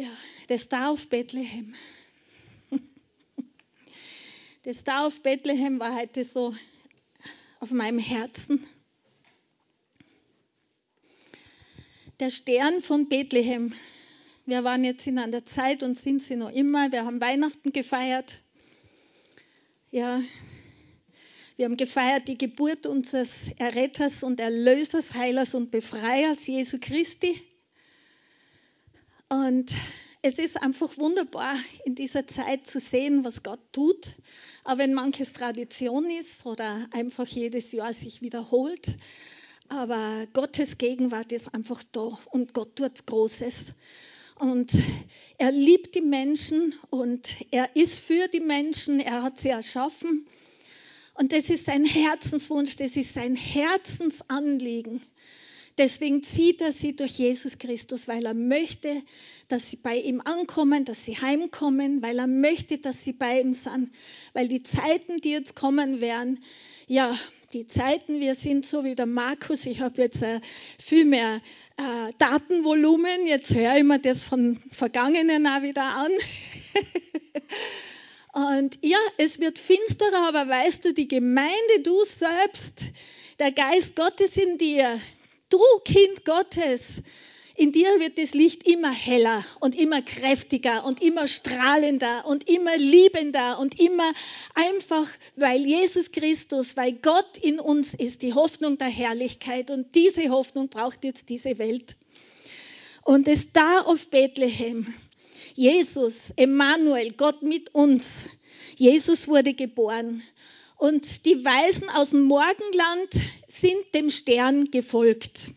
Ja, Star auf Bethlehem. Star auf Bethlehem war heute so auf meinem Herzen. Der Stern von Bethlehem. Wir waren jetzt in einer Zeit und sind sie noch immer. Wir haben Weihnachten gefeiert. Ja, wir haben gefeiert die Geburt unseres Erretters und Erlösers, Heilers und Befreiers, Jesu Christi. Und es ist einfach wunderbar, in dieser Zeit zu sehen, was Gott tut. Aber wenn manches Tradition ist oder einfach jedes Jahr sich wiederholt, aber Gottes Gegenwart ist einfach da und Gott tut Großes. Und er liebt die Menschen und er ist für die Menschen, er hat sie erschaffen. Und das ist sein Herzenswunsch, das ist sein Herzensanliegen. Deswegen zieht er sie durch Jesus Christus, weil er möchte, dass sie bei ihm ankommen, dass sie heimkommen, weil er möchte, dass sie bei ihm sind. Weil die Zeiten, die jetzt kommen werden, ja, die Zeiten, wir sind so wie der Markus, ich habe jetzt äh, viel mehr äh, Datenvolumen, jetzt höre ich mir das von Vergangenen auch wieder an. Und ja, es wird finsterer, aber weißt du, die Gemeinde, du selbst, der Geist Gottes in dir, du Kind Gottes, in dir wird das Licht immer heller und immer kräftiger und immer strahlender und immer liebender und immer einfach, weil Jesus Christus, weil Gott in uns ist, die Hoffnung der Herrlichkeit. Und diese Hoffnung braucht jetzt diese Welt. Und es da auf Bethlehem, Jesus, Emmanuel, Gott mit uns. Jesus wurde geboren. Und die Weisen aus dem Morgenland sind dem Stern gefolgt.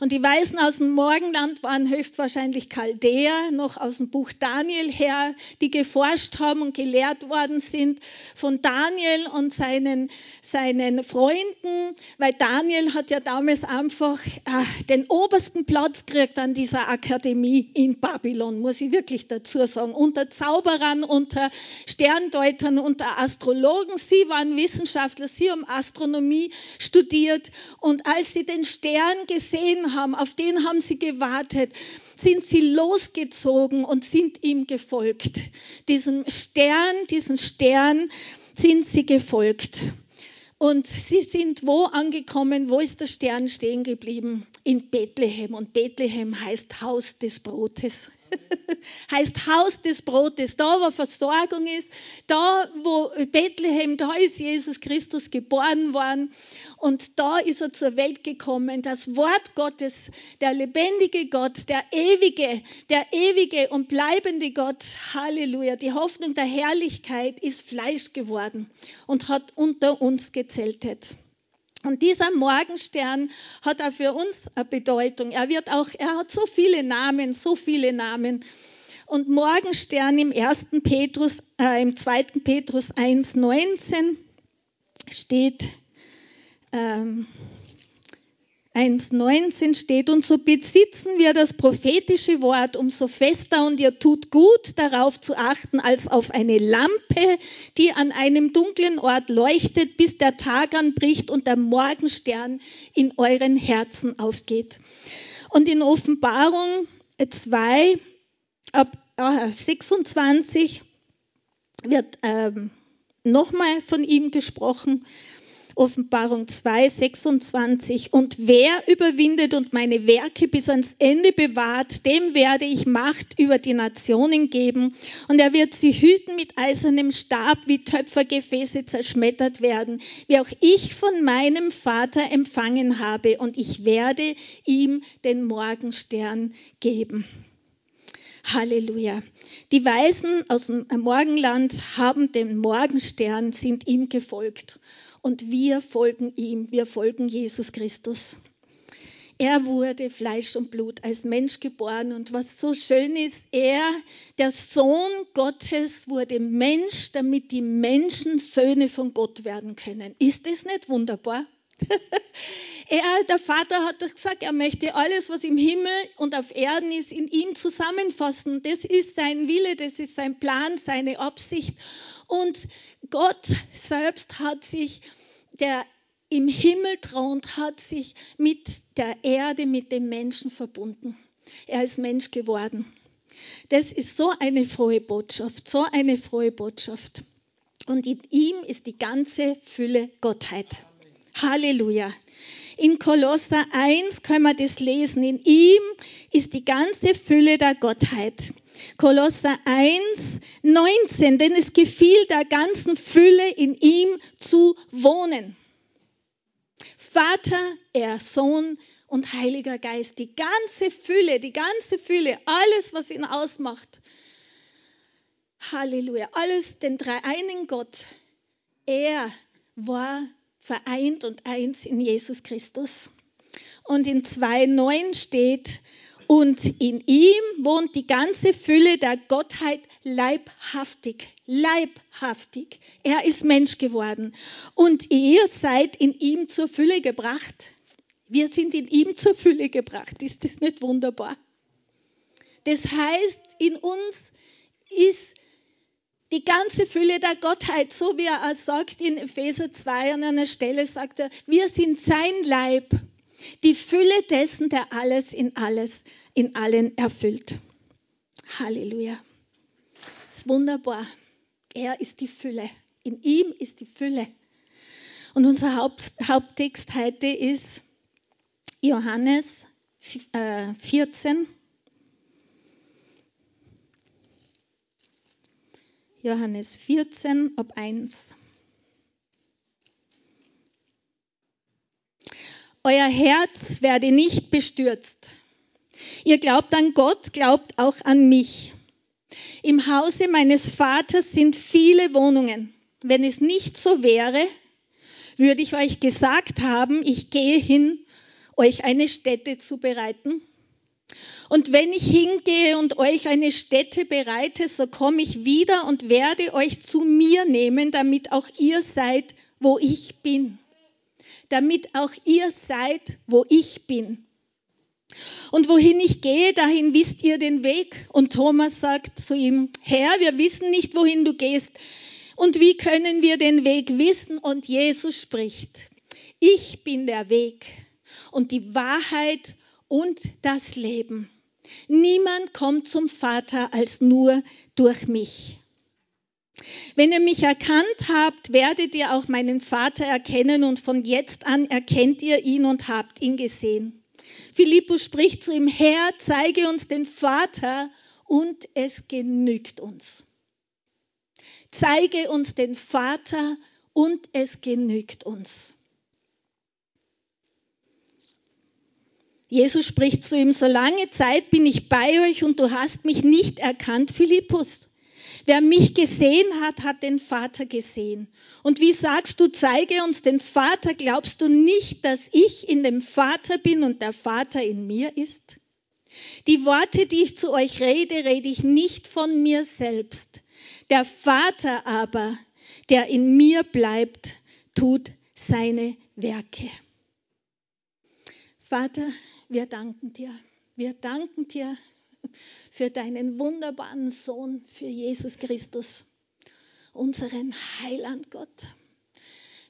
Und die Weisen aus dem Morgenland waren höchstwahrscheinlich Chaldäer, noch aus dem Buch Daniel her, die geforscht haben und gelehrt worden sind von Daniel und seinen seinen Freunden, weil Daniel hat ja damals einfach äh, den obersten Platz gekriegt an dieser Akademie in Babylon, muss ich wirklich dazu sagen. Unter Zauberern, unter Sterndeutern, unter Astrologen. Sie waren Wissenschaftler, sie haben Astronomie studiert und als sie den Stern gesehen haben, auf den haben sie gewartet sind sie losgezogen und sind ihm gefolgt. Diesem Stern, diesen Stern sind sie gefolgt. Und sie sind wo angekommen? Wo ist der Stern stehen geblieben? In Bethlehem. Und Bethlehem heißt Haus des Brotes. heißt Haus des Brotes. Da, wo Versorgung ist, da, wo Bethlehem, da ist Jesus Christus geboren worden. Und da ist er zur Welt gekommen. Das Wort Gottes, der lebendige Gott, der ewige, der ewige und bleibende Gott, Halleluja, die Hoffnung der Herrlichkeit ist Fleisch geworden und hat unter uns gezeltet. Und dieser Morgenstern hat auch für uns eine Bedeutung. Er wird auch, er hat so viele Namen, so viele Namen. Und Morgenstern im ersten Petrus, äh, im zweiten Petrus 1,19 steht, ähm, 1,19 steht, und so besitzen wir das prophetische Wort umso fester und ihr tut gut darauf zu achten, als auf eine Lampe, die an einem dunklen Ort leuchtet, bis der Tag anbricht und der Morgenstern in euren Herzen aufgeht. Und in Offenbarung 2, ab 26 wird ähm, nochmal von ihm gesprochen. Offenbarung 2, 26. Und wer überwindet und meine Werke bis ans Ende bewahrt, dem werde ich Macht über die Nationen geben. Und er wird sie hüten mit eisernem Stab, wie Töpfergefäße zerschmettert werden, wie auch ich von meinem Vater empfangen habe. Und ich werde ihm den Morgenstern geben. Halleluja. Die Weisen aus dem Morgenland haben den Morgenstern, sind ihm gefolgt und wir folgen ihm, wir folgen Jesus Christus. Er wurde Fleisch und Blut als Mensch geboren und was so schön ist, er, der Sohn Gottes, wurde Mensch, damit die Menschen Söhne von Gott werden können. Ist das nicht wunderbar? er, der Vater hat doch gesagt, er möchte alles, was im Himmel und auf Erden ist, in ihm zusammenfassen. Das ist sein Wille, das ist sein Plan, seine Absicht. Und Gott selbst hat sich, der im Himmel thront, hat sich mit der Erde, mit dem Menschen verbunden. Er ist Mensch geworden. Das ist so eine frohe Botschaft, so eine frohe Botschaft. Und in ihm ist die ganze Fülle Gottheit. Halleluja. In Kolosser 1 können wir das lesen. In ihm ist die ganze Fülle der Gottheit. Kolosser 1, 19, denn es gefiel der ganzen Fülle in ihm zu wohnen. Vater, er, Sohn und Heiliger Geist, die ganze Fülle, die ganze Fülle, alles, was ihn ausmacht. Halleluja, alles den dreieinigen Gott. Er war vereint und eins in Jesus Christus. Und in 2.9 steht, und in ihm wohnt die ganze Fülle der Gottheit leibhaftig, leibhaftig. Er ist Mensch geworden. Und ihr seid in ihm zur Fülle gebracht. Wir sind in ihm zur Fülle gebracht. Ist das nicht wunderbar? Das heißt, in uns ist die ganze Fülle der Gottheit, so wie er sagt in Epheser 2 an einer Stelle, sagt er, wir sind sein Leib, die Fülle dessen, der alles in alles, in allen erfüllt. Halleluja. Das ist wunderbar. Er ist die Fülle. In ihm ist die Fülle. Und unser Haupt, Haupttext heute ist Johannes 14. Äh, Johannes 14, ob 1. Euer Herz werde nicht bestürzt. Ihr glaubt an Gott, glaubt auch an mich. Im Hause meines Vaters sind viele Wohnungen. Wenn es nicht so wäre, würde ich euch gesagt haben, ich gehe hin, euch eine Stätte zu bereiten. Und wenn ich hingehe und euch eine Stätte bereite, so komme ich wieder und werde euch zu mir nehmen, damit auch ihr seid, wo ich bin. Damit auch ihr seid, wo ich bin. Und wohin ich gehe, dahin wisst ihr den Weg. Und Thomas sagt zu ihm, Herr, wir wissen nicht, wohin du gehst. Und wie können wir den Weg wissen? Und Jesus spricht, ich bin der Weg und die Wahrheit und das Leben. Niemand kommt zum Vater als nur durch mich. Wenn ihr mich erkannt habt, werdet ihr auch meinen Vater erkennen und von jetzt an erkennt ihr ihn und habt ihn gesehen. Philippus spricht zu ihm, Herr, zeige uns den Vater und es genügt uns. Zeige uns den Vater und es genügt uns. Jesus spricht zu ihm, so lange Zeit bin ich bei euch und du hast mich nicht erkannt, Philippus. Wer mich gesehen hat, hat den Vater gesehen. Und wie sagst du, zeige uns den Vater, glaubst du nicht, dass ich in dem Vater bin und der Vater in mir ist? Die Worte, die ich zu euch rede, rede ich nicht von mir selbst. Der Vater aber, der in mir bleibt, tut seine Werke. Vater, wir danken dir. Wir danken dir für deinen wunderbaren Sohn, für Jesus Christus, unseren Heiland Gott.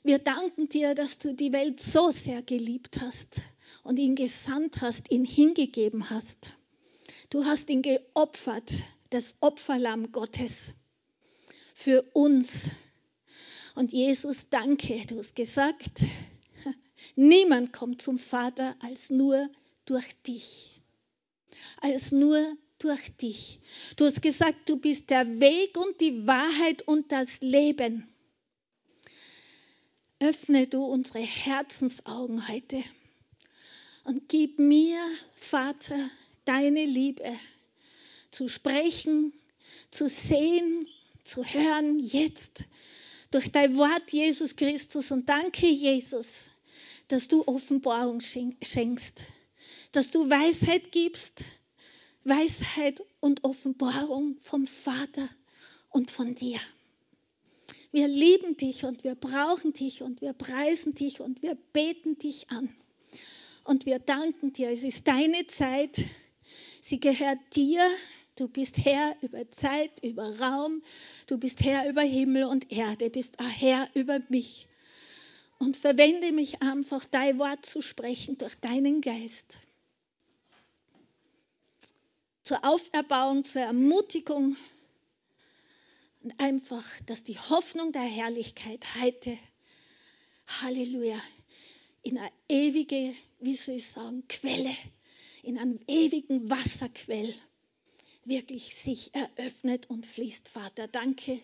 Wir danken dir, dass du die Welt so sehr geliebt hast und ihn gesandt hast, ihn hingegeben hast. Du hast ihn geopfert, das Opferlamm Gottes, für uns. Und Jesus, danke, du hast gesagt, niemand kommt zum Vater als nur durch dich. Als nur durch dich. Du hast gesagt, du bist der Weg und die Wahrheit und das Leben. Öffne du unsere Herzensaugen heute und gib mir, Vater, deine Liebe zu sprechen, zu sehen, zu hören, jetzt durch dein Wort, Jesus Christus. Und danke, Jesus, dass du Offenbarung schenkst dass du Weisheit gibst, Weisheit und Offenbarung vom Vater und von dir. Wir lieben dich und wir brauchen dich und wir preisen dich und wir beten dich an. Und wir danken dir. Es ist deine Zeit. Sie gehört dir. Du bist Herr über Zeit, über Raum. Du bist Herr über Himmel und Erde. Bist Herr über mich. Und verwende mich einfach, dein Wort zu sprechen durch deinen Geist. Zur Auferbauung, zur Ermutigung und einfach, dass die Hoffnung der Herrlichkeit heute, Halleluja, in eine ewige, wie soll ich sagen, Quelle, in einem ewigen Wasserquell wirklich sich eröffnet und fließt. Vater, danke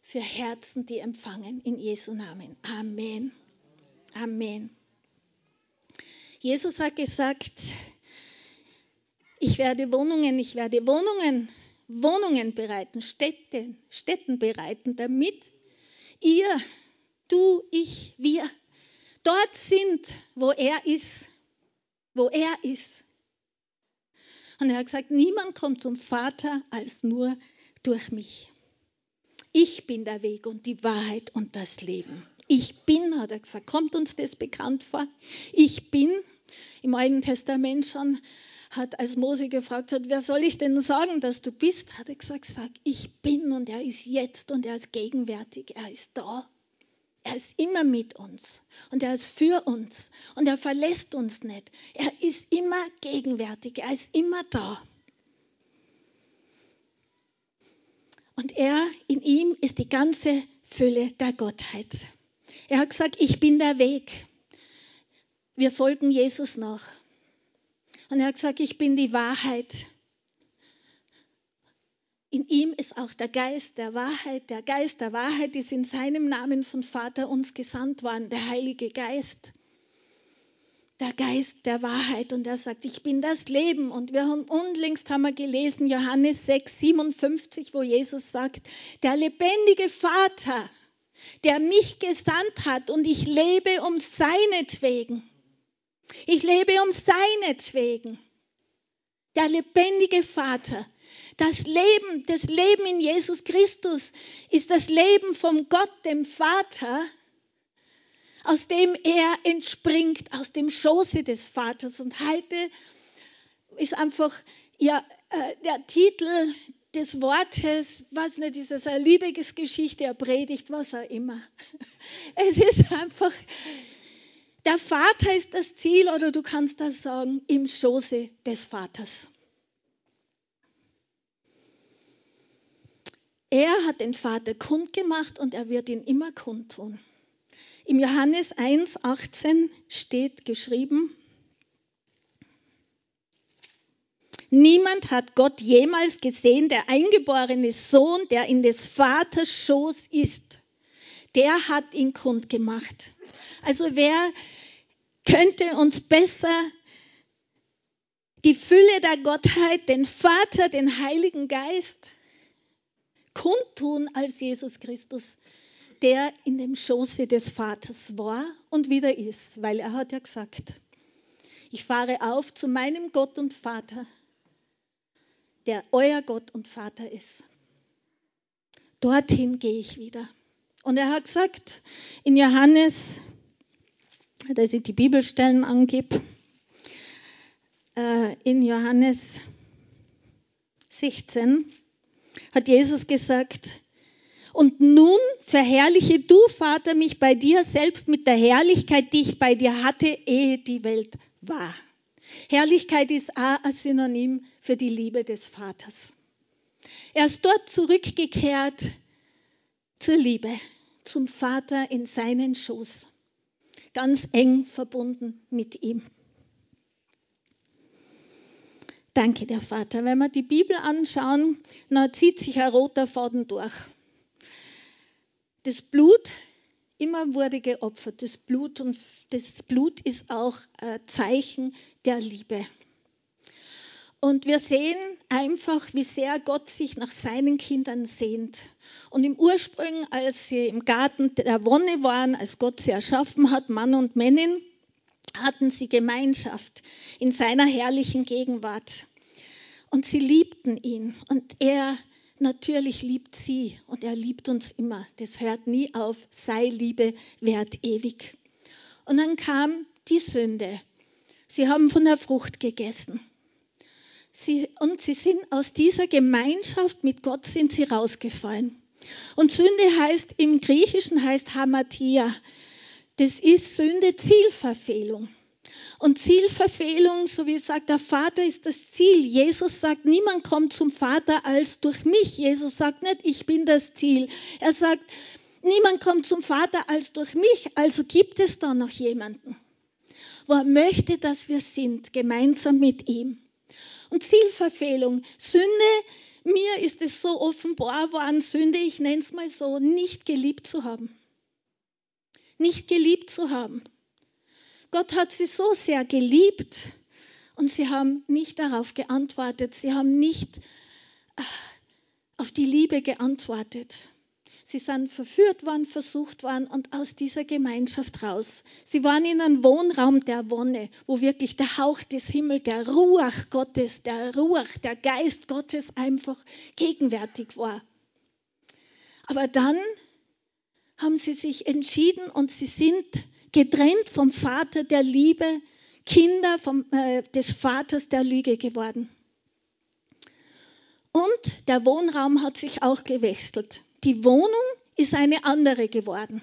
für Herzen, die empfangen. In Jesu Namen. Amen. Amen. Jesus hat gesagt, ich werde Wohnungen, ich werde Wohnungen, Wohnungen bereiten, Städte, Städten bereiten, damit ihr, du, ich, wir dort sind, wo er ist, wo er ist. Und er hat gesagt, niemand kommt zum Vater als nur durch mich. Ich bin der Weg und die Wahrheit und das Leben. Ich bin, hat er gesagt, kommt uns das bekannt vor? Ich bin, im Alten Testament schon, hat, als Mose gefragt hat, wer soll ich denn sagen, dass du bist, hat er gesagt, sag, ich bin und er ist jetzt und er ist gegenwärtig, er ist da. Er ist immer mit uns und er ist für uns und er verlässt uns nicht. Er ist immer gegenwärtig, er ist immer da. Und er, in ihm ist die ganze Fülle der Gottheit. Er hat gesagt, ich bin der Weg. Wir folgen Jesus nach. Und er hat gesagt, ich bin die Wahrheit. In ihm ist auch der Geist der Wahrheit. Der Geist der Wahrheit ist in seinem Namen von Vater uns gesandt worden, der Heilige Geist. Der Geist der Wahrheit. Und er sagt, ich bin das Leben. Und wir haben unlängst haben wir gelesen, Johannes 6, 57, wo Jesus sagt, der lebendige Vater, der mich gesandt hat und ich lebe um seinetwegen. Ich lebe um seinetwegen. Der lebendige Vater, das Leben, das Leben in Jesus Christus ist das Leben vom Gott, dem Vater, aus dem er entspringt, aus dem Schoße des Vaters. Und heute ist einfach ja, äh, der Titel des Wortes, was nicht, ist es eine Liebesgeschichte, eine Predigt, was auch immer. Es ist einfach, der Vater ist das Ziel, oder du kannst das sagen, im Schoße des Vaters. Er hat den Vater kundgemacht und er wird ihn immer kundtun. Im Johannes 1, 18 steht geschrieben, Niemand hat Gott jemals gesehen, der eingeborene Sohn, der in des Vaters Schoß ist. Der hat ihn kundgemacht. Also wer könnte uns besser die Fülle der Gottheit, den Vater, den Heiligen Geist kundtun als Jesus Christus, der in dem Schoße des Vaters war und wieder ist, weil er hat ja gesagt, ich fahre auf zu meinem Gott und Vater, der euer Gott und Vater ist. Dorthin gehe ich wieder. Und er hat gesagt in Johannes, dass ich die Bibelstellen angebe, äh, in Johannes 16, hat Jesus gesagt, und nun verherrliche du, Vater, mich bei dir selbst mit der Herrlichkeit, die ich bei dir hatte, ehe die Welt war. Herrlichkeit ist auch ein Synonym für die Liebe des Vaters. Er ist dort zurückgekehrt zur Liebe, zum Vater in seinen Schoß, ganz eng verbunden mit ihm. Danke, der Vater. Wenn wir die Bibel anschauen, dann zieht sich ein roter Faden durch. Das Blut, immer wurde geopfert. Das Blut und das Blut ist auch ein Zeichen der Liebe. Und wir sehen einfach, wie sehr Gott sich nach seinen Kindern sehnt. Und im Ursprung, als sie im Garten der Wonne waren, als Gott sie erschaffen hat, Mann und Männin, hatten sie Gemeinschaft in seiner herrlichen Gegenwart. Und sie liebten ihn und er natürlich liebt sie und er liebt uns immer. Das hört nie auf. Sei Liebe wert ewig. Und dann kam die Sünde. Sie haben von der Frucht gegessen. Sie, und sie sind aus dieser Gemeinschaft mit Gott sind sie rausgefallen. Und Sünde heißt im Griechischen heißt Hamatia. Das ist Sünde Zielverfehlung. Und Zielverfehlung, so wie sagt der Vater, ist das Ziel. Jesus sagt, niemand kommt zum Vater als durch mich. Jesus sagt nicht, ich bin das Ziel. Er sagt, niemand kommt zum Vater als durch mich. Also gibt es da noch jemanden, wo er möchte, dass wir sind, gemeinsam mit ihm. Und Zielverfehlung, Sünde, mir ist es so offenbar worden, Sünde, ich nenne es mal so, nicht geliebt zu haben. Nicht geliebt zu haben. Gott hat sie so sehr geliebt und sie haben nicht darauf geantwortet. Sie haben nicht äh, auf die Liebe geantwortet. Sie sind verführt worden, versucht worden und aus dieser Gemeinschaft raus. Sie waren in einem Wohnraum der Wonne, wo wirklich der Hauch des Himmels, der Ruach Gottes, der Ruach, der Geist Gottes einfach gegenwärtig war. Aber dann haben sie sich entschieden und sie sind getrennt vom Vater der Liebe, Kinder vom, äh, des Vaters der Lüge geworden. Und der Wohnraum hat sich auch gewechselt. Die Wohnung ist eine andere geworden.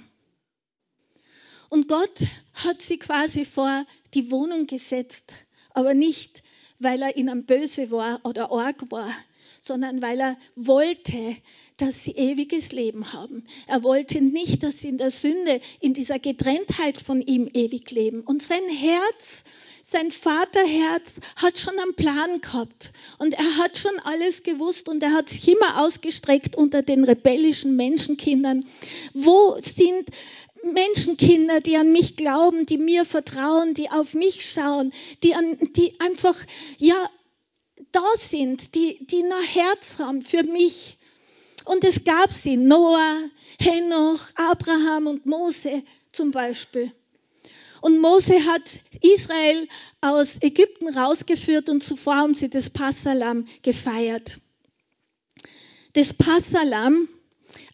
Und Gott hat sie quasi vor die Wohnung gesetzt, aber nicht, weil er ihnen böse war oder arg war, sondern weil er wollte, dass sie ewiges Leben haben. Er wollte nicht, dass sie in der Sünde, in dieser Getrenntheit von ihm ewig leben. Und sein Herz, sein Vaterherz hat schon einen Plan gehabt und er hat schon alles gewusst und er hat sich immer ausgestreckt unter den rebellischen Menschenkindern. Wo sind Menschenkinder, die an mich glauben, die mir vertrauen, die auf mich schauen, die, an, die einfach, ja, da sind, die, die noch Herz haben für mich. Und es gab sie, Noah, Henoch, Abraham und Mose zum Beispiel. Und Mose hat Israel aus Ägypten rausgeführt und zuvor haben sie das Passalam gefeiert. Das Passalam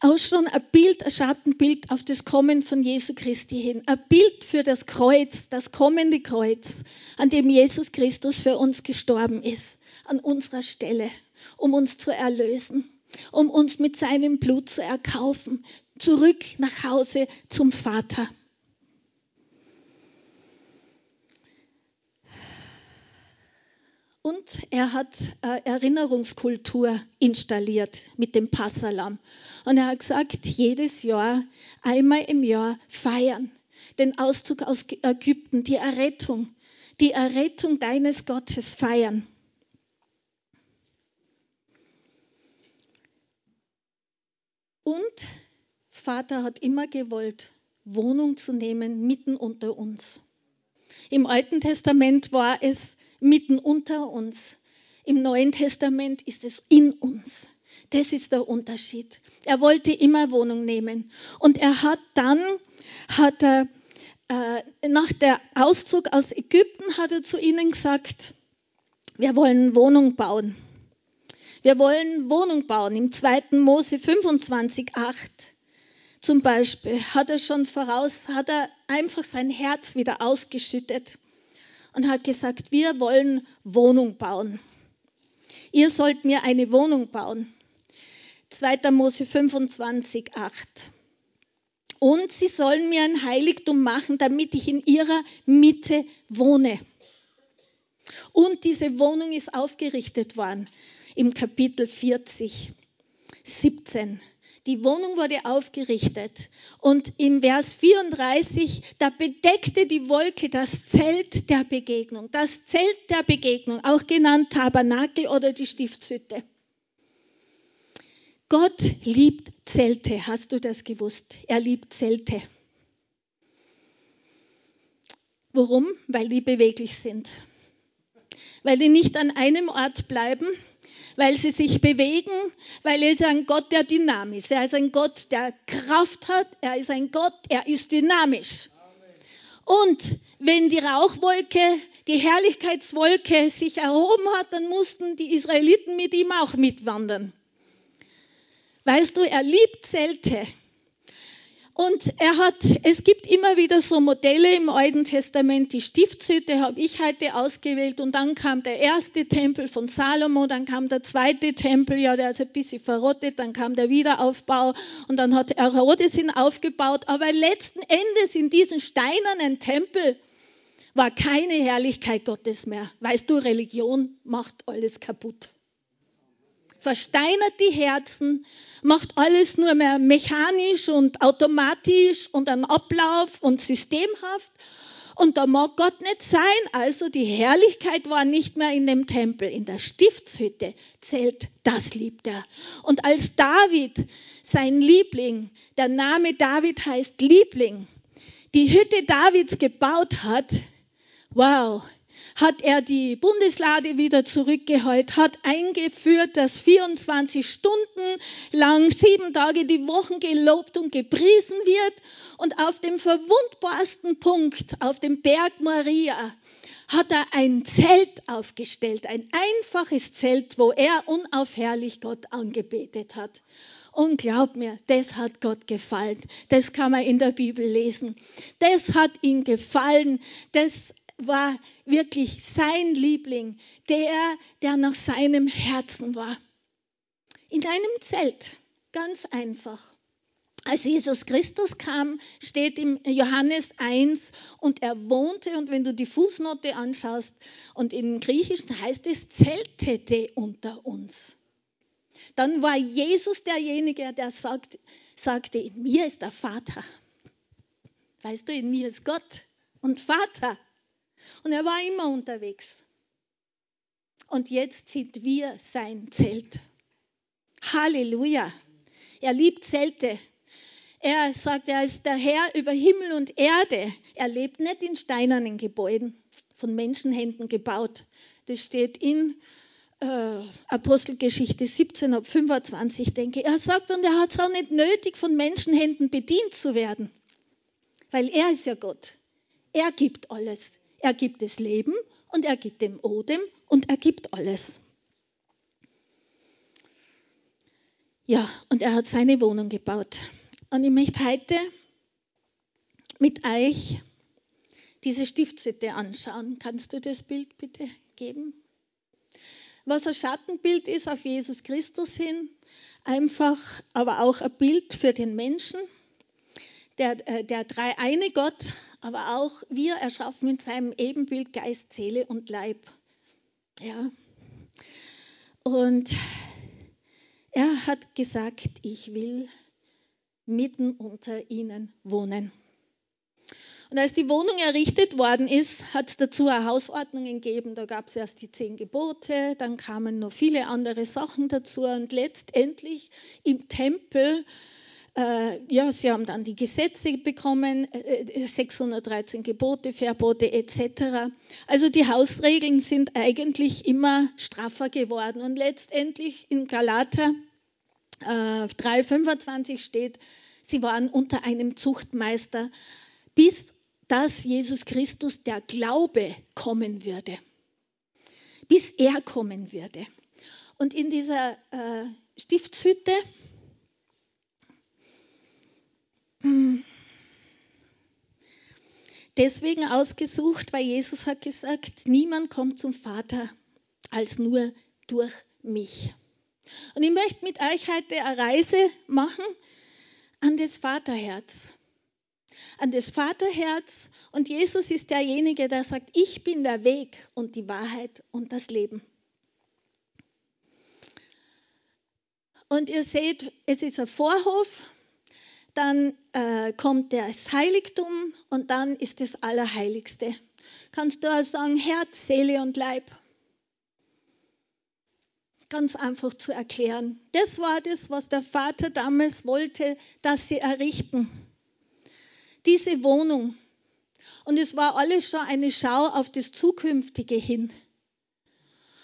auch schon ein Bild, ein Schattenbild auf das Kommen von Jesu Christi hin. Ein Bild für das Kreuz, das kommende Kreuz, an dem Jesus Christus für uns gestorben ist an unserer Stelle, um uns zu erlösen, um uns mit seinem Blut zu erkaufen, zurück nach Hause zum Vater. Und er hat äh, Erinnerungskultur installiert mit dem Passalam. Und er hat gesagt, jedes Jahr, einmal im Jahr feiern. Den Auszug aus Ägypten, die Errettung, die Errettung deines Gottes feiern. Und Vater hat immer gewollt, Wohnung zu nehmen mitten unter uns. Im Alten Testament war es mitten unter uns. Im Neuen Testament ist es in uns. Das ist der Unterschied. Er wollte immer Wohnung nehmen. Und er hat dann, hat er, äh, nach der Auszug aus Ägypten, hat er zu ihnen gesagt, wir wollen Wohnung bauen. Wir wollen Wohnung bauen. Im 2. Mose 25, 8 zum Beispiel hat er schon voraus, hat er einfach sein Herz wieder ausgeschüttet und hat gesagt, wir wollen Wohnung bauen. Ihr sollt mir eine Wohnung bauen. 2. Mose 25, 8. Und sie sollen mir ein Heiligtum machen, damit ich in ihrer Mitte wohne. Und diese Wohnung ist aufgerichtet worden im Kapitel 40, 17. Die Wohnung wurde aufgerichtet und im Vers 34, da bedeckte die Wolke das Zelt der Begegnung. Das Zelt der Begegnung, auch genannt Tabernakel oder die Stiftshütte. Gott liebt Zelte. Hast du das gewusst? Er liebt Zelte. Warum? Weil die beweglich sind. Weil die nicht an einem Ort bleiben, weil sie sich bewegen, weil er ist ein Gott der Dynamik. Er ist ein Gott, der Kraft hat. Er ist ein Gott, er ist dynamisch. Und wenn die Rauchwolke, die Herrlichkeitswolke sich erhoben hat, dann mussten die Israeliten mit ihm auch mitwandern. Weißt du, er liebt Zelte. Und er hat, es gibt immer wieder so Modelle im Alten Testament. Die Stiftshütte habe ich heute ausgewählt und dann kam der erste Tempel von Salomo, dann kam der zweite Tempel, ja, der ist ein bisschen verrottet, dann kam der Wiederaufbau und dann hat Herodes ihn aufgebaut. Aber letzten Endes in diesen steinernen Tempel war keine Herrlichkeit Gottes mehr. Weißt du, Religion macht alles kaputt. Versteinert die Herzen, macht alles nur mehr mechanisch und automatisch und ein Ablauf und systemhaft. Und da mag Gott nicht sein. Also die Herrlichkeit war nicht mehr in dem Tempel. In der Stiftshütte zählt, das liebt er. Und als David, sein Liebling, der Name David heißt Liebling, die Hütte Davids gebaut hat, wow, hat er die Bundeslade wieder zurückgeholt, hat eingeführt, dass 24 Stunden lang, sieben Tage die Woche gelobt und gepriesen wird. Und auf dem verwundbarsten Punkt, auf dem Berg Maria, hat er ein Zelt aufgestellt, ein einfaches Zelt, wo er unaufhörlich Gott angebetet hat. Und glaub mir, das hat Gott gefallen. Das kann man in der Bibel lesen. Das hat ihm gefallen. Das war wirklich sein Liebling, der, der nach seinem Herzen war. In einem Zelt, ganz einfach. Als Jesus Christus kam, steht im Johannes 1 und er wohnte und wenn du die Fußnote anschaust und im Griechischen heißt es zeltete unter uns. Dann war Jesus derjenige, der sagt, sagte, in mir ist der Vater. Weißt du, in mir ist Gott und Vater. Und er war immer unterwegs. Und jetzt sind wir sein Zelt. Halleluja. Er liebt Zelte. Er sagt, er ist der Herr über Himmel und Erde. Er lebt nicht in steinernen Gebäuden, von Menschenhänden gebaut. Das steht in äh, Apostelgeschichte 17 ab 25, denke ich. Er sagt, und er hat es auch nicht nötig, von Menschenhänden bedient zu werden. Weil er ist ja Gott. Er gibt alles. Er gibt das Leben und er gibt dem Odem und er gibt alles. Ja, und er hat seine Wohnung gebaut. Und ich möchte heute mit euch diese Stiftshütte anschauen. Kannst du das Bild bitte geben? Was ein Schattenbild ist auf Jesus Christus hin, einfach, aber auch ein Bild für den Menschen. Der, äh, der dreieine Gott aber auch wir erschaffen in seinem Ebenbild Geist, Seele und Leib. Ja. Und er hat gesagt, ich will mitten unter ihnen wohnen. Und als die Wohnung errichtet worden ist, hat es dazu eine Hausordnung gegeben. Da gab es erst die zehn Gebote, dann kamen noch viele andere Sachen dazu und letztendlich im Tempel äh, ja, sie haben dann die Gesetze bekommen, äh, 613 äh, Gebote, Verbote etc. Also die Hausregeln sind eigentlich immer straffer geworden. Und letztendlich in Galater äh, 3,25 steht, sie waren unter einem Zuchtmeister, bis dass Jesus Christus der Glaube kommen würde. Bis er kommen würde. Und in dieser äh, Stiftshütte, Deswegen ausgesucht, weil Jesus hat gesagt, niemand kommt zum Vater als nur durch mich. Und ich möchte mit euch heute eine Reise machen an das Vaterherz. An das Vaterherz. Und Jesus ist derjenige, der sagt, ich bin der Weg und die Wahrheit und das Leben. Und ihr seht, es ist ein Vorhof dann äh, kommt das Heiligtum und dann ist das Allerheiligste. Kannst du auch sagen, Herz, Seele und Leib. Ganz einfach zu erklären. Das war das, was der Vater damals wollte, dass sie errichten. Diese Wohnung. Und es war alles schon eine Schau auf das Zukünftige hin.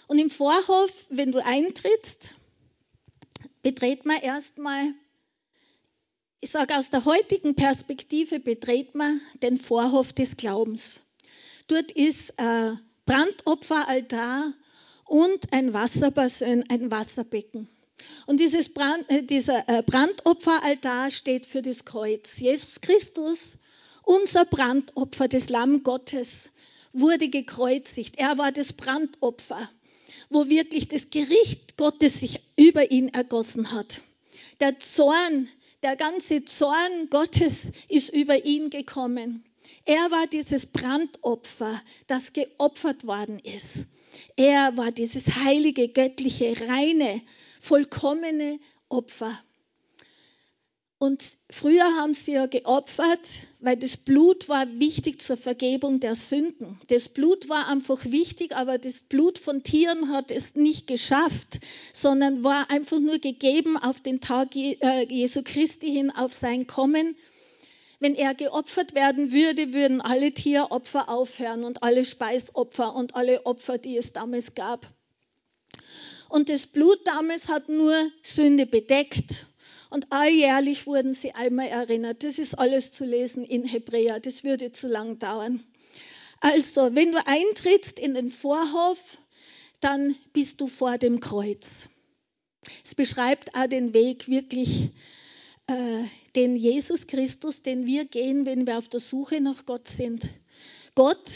Und im Vorhof, wenn du eintrittst, betritt man erstmal ich sage, aus der heutigen Perspektive betritt man den Vorhof des Glaubens. Dort ist ein Brandopferaltar und ein Wasserbassin, ein Wasserbecken. Und dieses Brand, äh, dieser äh, Brandopferaltar steht für das Kreuz. Jesus Christus, unser Brandopfer, das Lamm Gottes, wurde gekreuzigt. Er war das Brandopfer, wo wirklich das Gericht Gottes sich über ihn ergossen hat. Der Zorn der ganze Zorn Gottes ist über ihn gekommen. Er war dieses Brandopfer, das geopfert worden ist. Er war dieses heilige, göttliche, reine, vollkommene Opfer. Und früher haben sie ja geopfert, weil das Blut war wichtig zur Vergebung der Sünden. Das Blut war einfach wichtig, aber das Blut von Tieren hat es nicht geschafft, sondern war einfach nur gegeben auf den Tag äh, Jesu Christi hin, auf sein Kommen. Wenn er geopfert werden würde, würden alle Tieropfer aufhören und alle Speisopfer und alle Opfer, die es damals gab. Und das Blut damals hat nur Sünde bedeckt und alljährlich wurden sie einmal erinnert. Das ist alles zu lesen in Hebräer. Das würde zu lang dauern. Also, wenn du eintrittst in den Vorhof, dann bist du vor dem Kreuz. Es beschreibt auch den Weg wirklich, äh, den Jesus Christus, den wir gehen, wenn wir auf der Suche nach Gott sind. Gott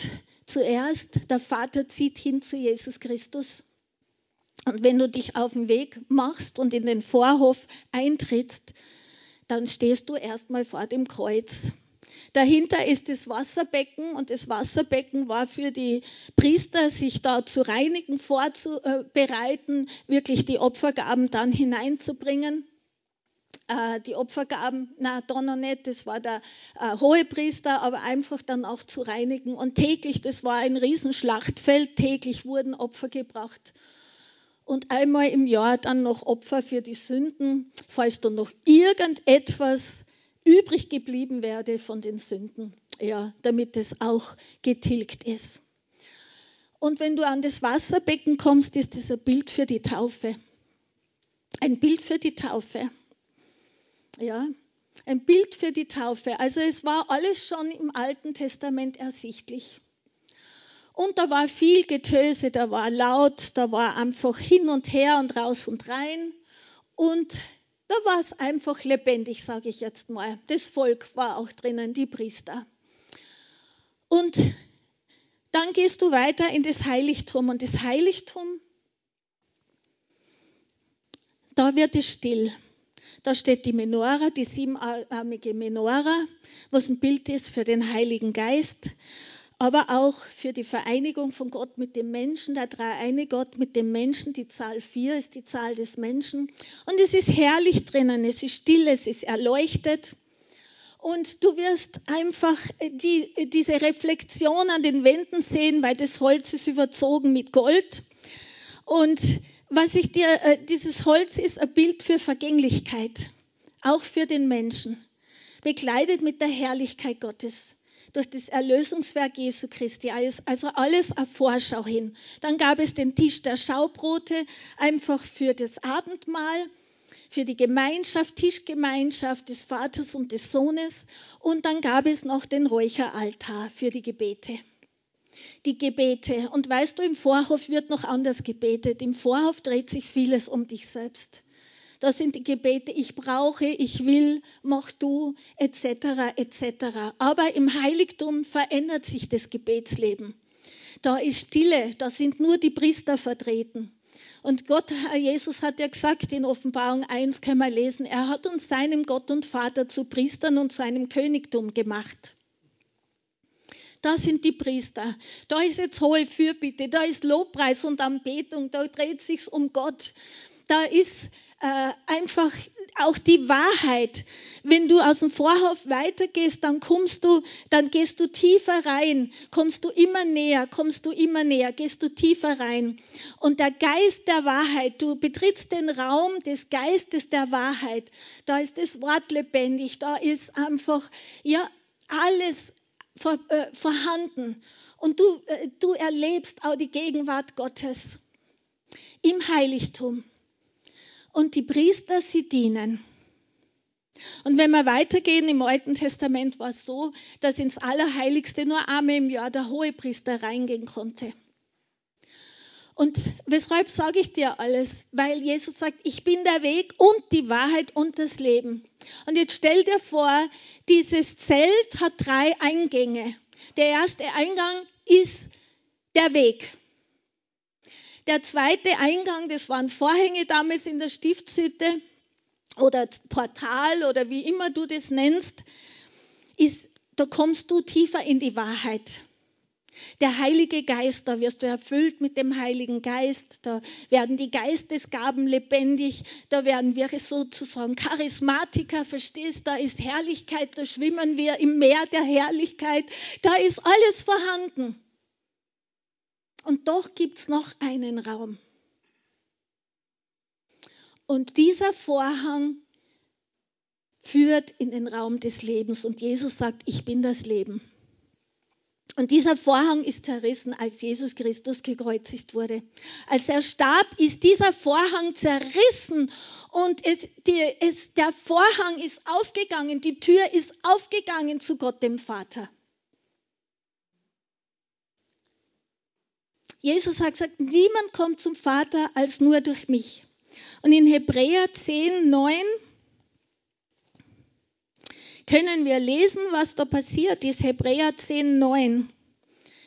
zuerst, der Vater zieht hin zu Jesus Christus. Und wenn du dich auf den Weg machst und in den Vorhof eintrittst, dann stehst du erstmal vor dem Kreuz. Dahinter ist das Wasserbecken und das Wasserbecken war für die Priester, sich da zu reinigen, vorzubereiten, wirklich die Opfergaben dann hineinzubringen. Äh, die Opfergaben, na, noch nicht, das war der äh, hohe Priester, aber einfach dann auch zu reinigen. Und täglich, das war ein Riesenschlachtfeld, täglich wurden Opfer gebracht und einmal im Jahr dann noch Opfer für die Sünden, falls da noch irgendetwas übrig geblieben werde von den Sünden, ja, damit es auch getilgt ist. Und wenn du an das Wasserbecken kommst, ist das ein Bild für die Taufe. Ein Bild für die Taufe. Ja, ein Bild für die Taufe. Also es war alles schon im Alten Testament ersichtlich. Und da war viel Getöse, da war laut, da war einfach hin und her und raus und rein. Und da war es einfach lebendig, sage ich jetzt mal. Das Volk war auch drinnen, die Priester. Und dann gehst du weiter in das Heiligtum. Und das Heiligtum, da wird es still. Da steht die Menora, die siebenarmige Menora, was ein Bild ist für den Heiligen Geist aber auch für die Vereinigung von Gott mit dem Menschen, der dreieine Gott mit dem Menschen. Die Zahl 4 ist die Zahl des Menschen. Und es ist herrlich drinnen, es ist still, es ist erleuchtet. Und du wirst einfach die, diese Reflexion an den Wänden sehen, weil das Holz ist überzogen mit Gold. Und was ich dir, äh, dieses Holz ist ein Bild für Vergänglichkeit, auch für den Menschen, bekleidet mit der Herrlichkeit Gottes durch das Erlösungswerk Jesu Christi. Also alles auf Vorschau hin. Dann gab es den Tisch der Schaubrote, einfach für das Abendmahl, für die Gemeinschaft, Tischgemeinschaft des Vaters und des Sohnes. Und dann gab es noch den Räucheraltar für die Gebete. Die Gebete. Und weißt du, im Vorhof wird noch anders gebetet. Im Vorhof dreht sich vieles um dich selbst. Das sind die Gebete, ich brauche, ich will, mach du, etc., etc. Aber im Heiligtum verändert sich das Gebetsleben. Da ist Stille, da sind nur die Priester vertreten. Und Gott, Jesus hat ja gesagt in Offenbarung 1, kann man lesen, er hat uns seinem Gott und Vater zu Priestern und zu einem Königtum gemacht. Da sind die Priester. Da ist jetzt hohe Fürbitte, da ist Lobpreis und Anbetung, da dreht sich's um Gott. Da ist äh, einfach auch die Wahrheit. Wenn du aus dem Vorhof weitergehst, dann kommst du, dann gehst du tiefer rein, kommst du immer näher, kommst du immer näher, gehst du tiefer rein. Und der Geist der Wahrheit, du betrittst den Raum des Geistes der Wahrheit. Da ist das Wort lebendig, da ist einfach, ja, alles vor, äh, vorhanden. Und du, äh, du erlebst auch die Gegenwart Gottes im Heiligtum und die Priester, sie dienen. Und wenn wir weitergehen, im Alten Testament war es so, dass ins Allerheiligste nur einmal im Jahr der Hohepriester reingehen konnte. Und weshalb sage ich dir alles? Weil Jesus sagt, ich bin der Weg und die Wahrheit und das Leben. Und jetzt stell dir vor, dieses Zelt hat drei Eingänge. Der erste Eingang ist der Weg. Der zweite Eingang, das waren Vorhänge damals in der Stiftshütte oder Portal oder wie immer du das nennst, ist da kommst du tiefer in die Wahrheit. Der Heilige Geist, da wirst du erfüllt mit dem Heiligen Geist, da werden die Geistesgaben lebendig, da werden wir sozusagen Charismatiker, verstehst, da ist Herrlichkeit, da schwimmen wir im Meer der Herrlichkeit, da ist alles vorhanden. Und doch gibt es noch einen Raum. Und dieser Vorhang führt in den Raum des Lebens. Und Jesus sagt, ich bin das Leben. Und dieser Vorhang ist zerrissen, als Jesus Christus gekreuzigt wurde. Als er starb, ist dieser Vorhang zerrissen und es, die, es, der Vorhang ist aufgegangen, die Tür ist aufgegangen zu Gott dem Vater. Jesus hat gesagt, niemand kommt zum Vater als nur durch mich. Und in Hebräer 10, 9 können wir lesen, was da passiert ist. Hebräer 10, 9.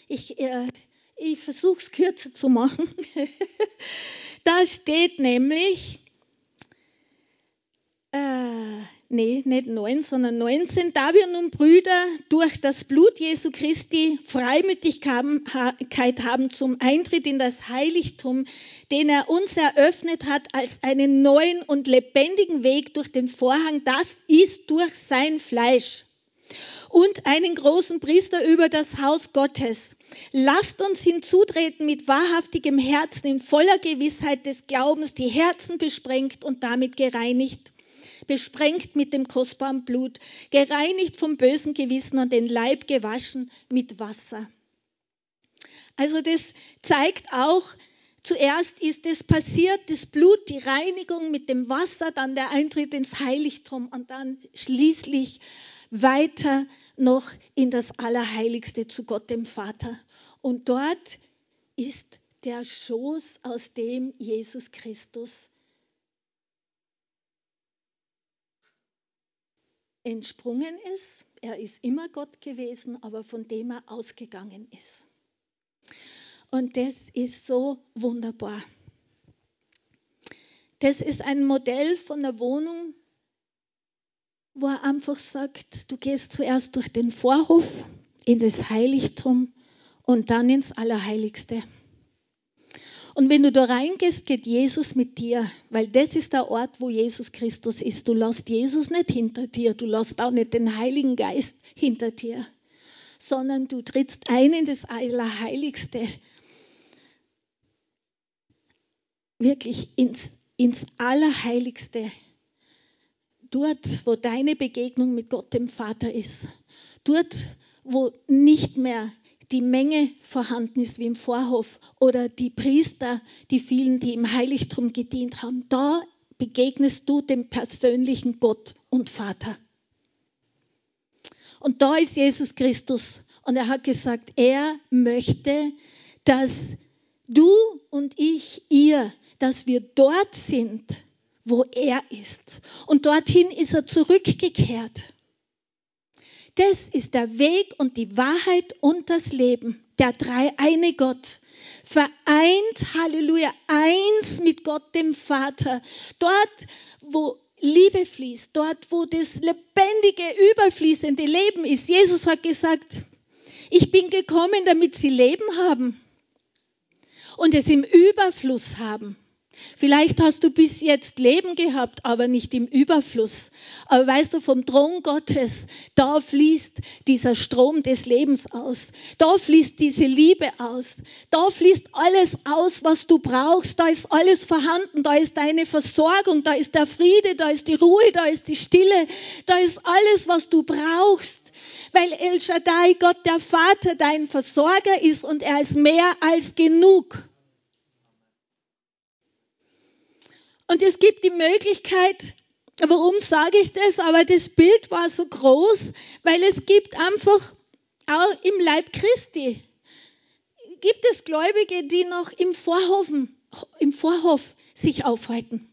Ich, äh, ich versuche es kürzer zu machen. da steht nämlich, äh, nee, nicht 9, sondern 19, da wir nun Brüder durch das Blut Jesu Christi Freimütigkeit haben zum Eintritt in das Heiligtum, den er uns eröffnet hat als einen neuen und lebendigen Weg durch den Vorhang, das ist durch sein Fleisch. Und einen großen Priester über das Haus Gottes. Lasst uns hinzutreten mit wahrhaftigem Herzen in voller Gewissheit des Glaubens, die Herzen besprengt und damit gereinigt besprengt mit dem kostbaren Blut, gereinigt vom bösen Gewissen und den Leib gewaschen mit Wasser. Also das zeigt auch, zuerst ist es passiert, das Blut, die Reinigung mit dem Wasser, dann der Eintritt ins Heiligtum und dann schließlich weiter noch in das Allerheiligste zu Gott dem Vater. Und dort ist der Schoß, aus dem Jesus Christus entsprungen ist. Er ist immer Gott gewesen, aber von dem er ausgegangen ist. Und das ist so wunderbar. Das ist ein Modell von der Wohnung, wo er einfach sagt, du gehst zuerst durch den Vorhof in das Heiligtum und dann ins Allerheiligste. Und wenn du da reingehst, geht Jesus mit dir, weil das ist der Ort, wo Jesus Christus ist. Du lässt Jesus nicht hinter dir, du lässt auch nicht den Heiligen Geist hinter dir, sondern du trittst ein in das Allerheiligste. Wirklich ins, ins Allerheiligste. Dort, wo deine Begegnung mit Gott dem Vater ist. Dort, wo nicht mehr die Menge vorhanden ist wie im Vorhof oder die Priester, die vielen, die im Heiligtum gedient haben. Da begegnest du dem persönlichen Gott und Vater. Und da ist Jesus Christus und er hat gesagt, er möchte, dass du und ich, ihr, dass wir dort sind, wo er ist. Und dorthin ist er zurückgekehrt. Das ist der Weg und die Wahrheit und das Leben. Der dreieine Gott. Vereint, Halleluja, eins mit Gott dem Vater. Dort, wo Liebe fließt, dort, wo das lebendige, überfließende Leben ist. Jesus hat gesagt, ich bin gekommen, damit sie Leben haben und es im Überfluss haben. Vielleicht hast du bis jetzt Leben gehabt, aber nicht im Überfluss. Aber weißt du, vom Thron Gottes, da fließt dieser Strom des Lebens aus. Da fließt diese Liebe aus. Da fließt alles aus, was du brauchst. Da ist alles vorhanden. Da ist deine Versorgung. Da ist der Friede. Da ist die Ruhe. Da ist die Stille. Da ist alles, was du brauchst weil El Shaddai, Gott der Vater, dein Versorger ist und er ist mehr als genug. Und es gibt die Möglichkeit, warum sage ich das? Aber das Bild war so groß, weil es gibt einfach auch im Leib Christi, gibt es Gläubige, die noch im, Vorhofen, im Vorhof sich aufhalten.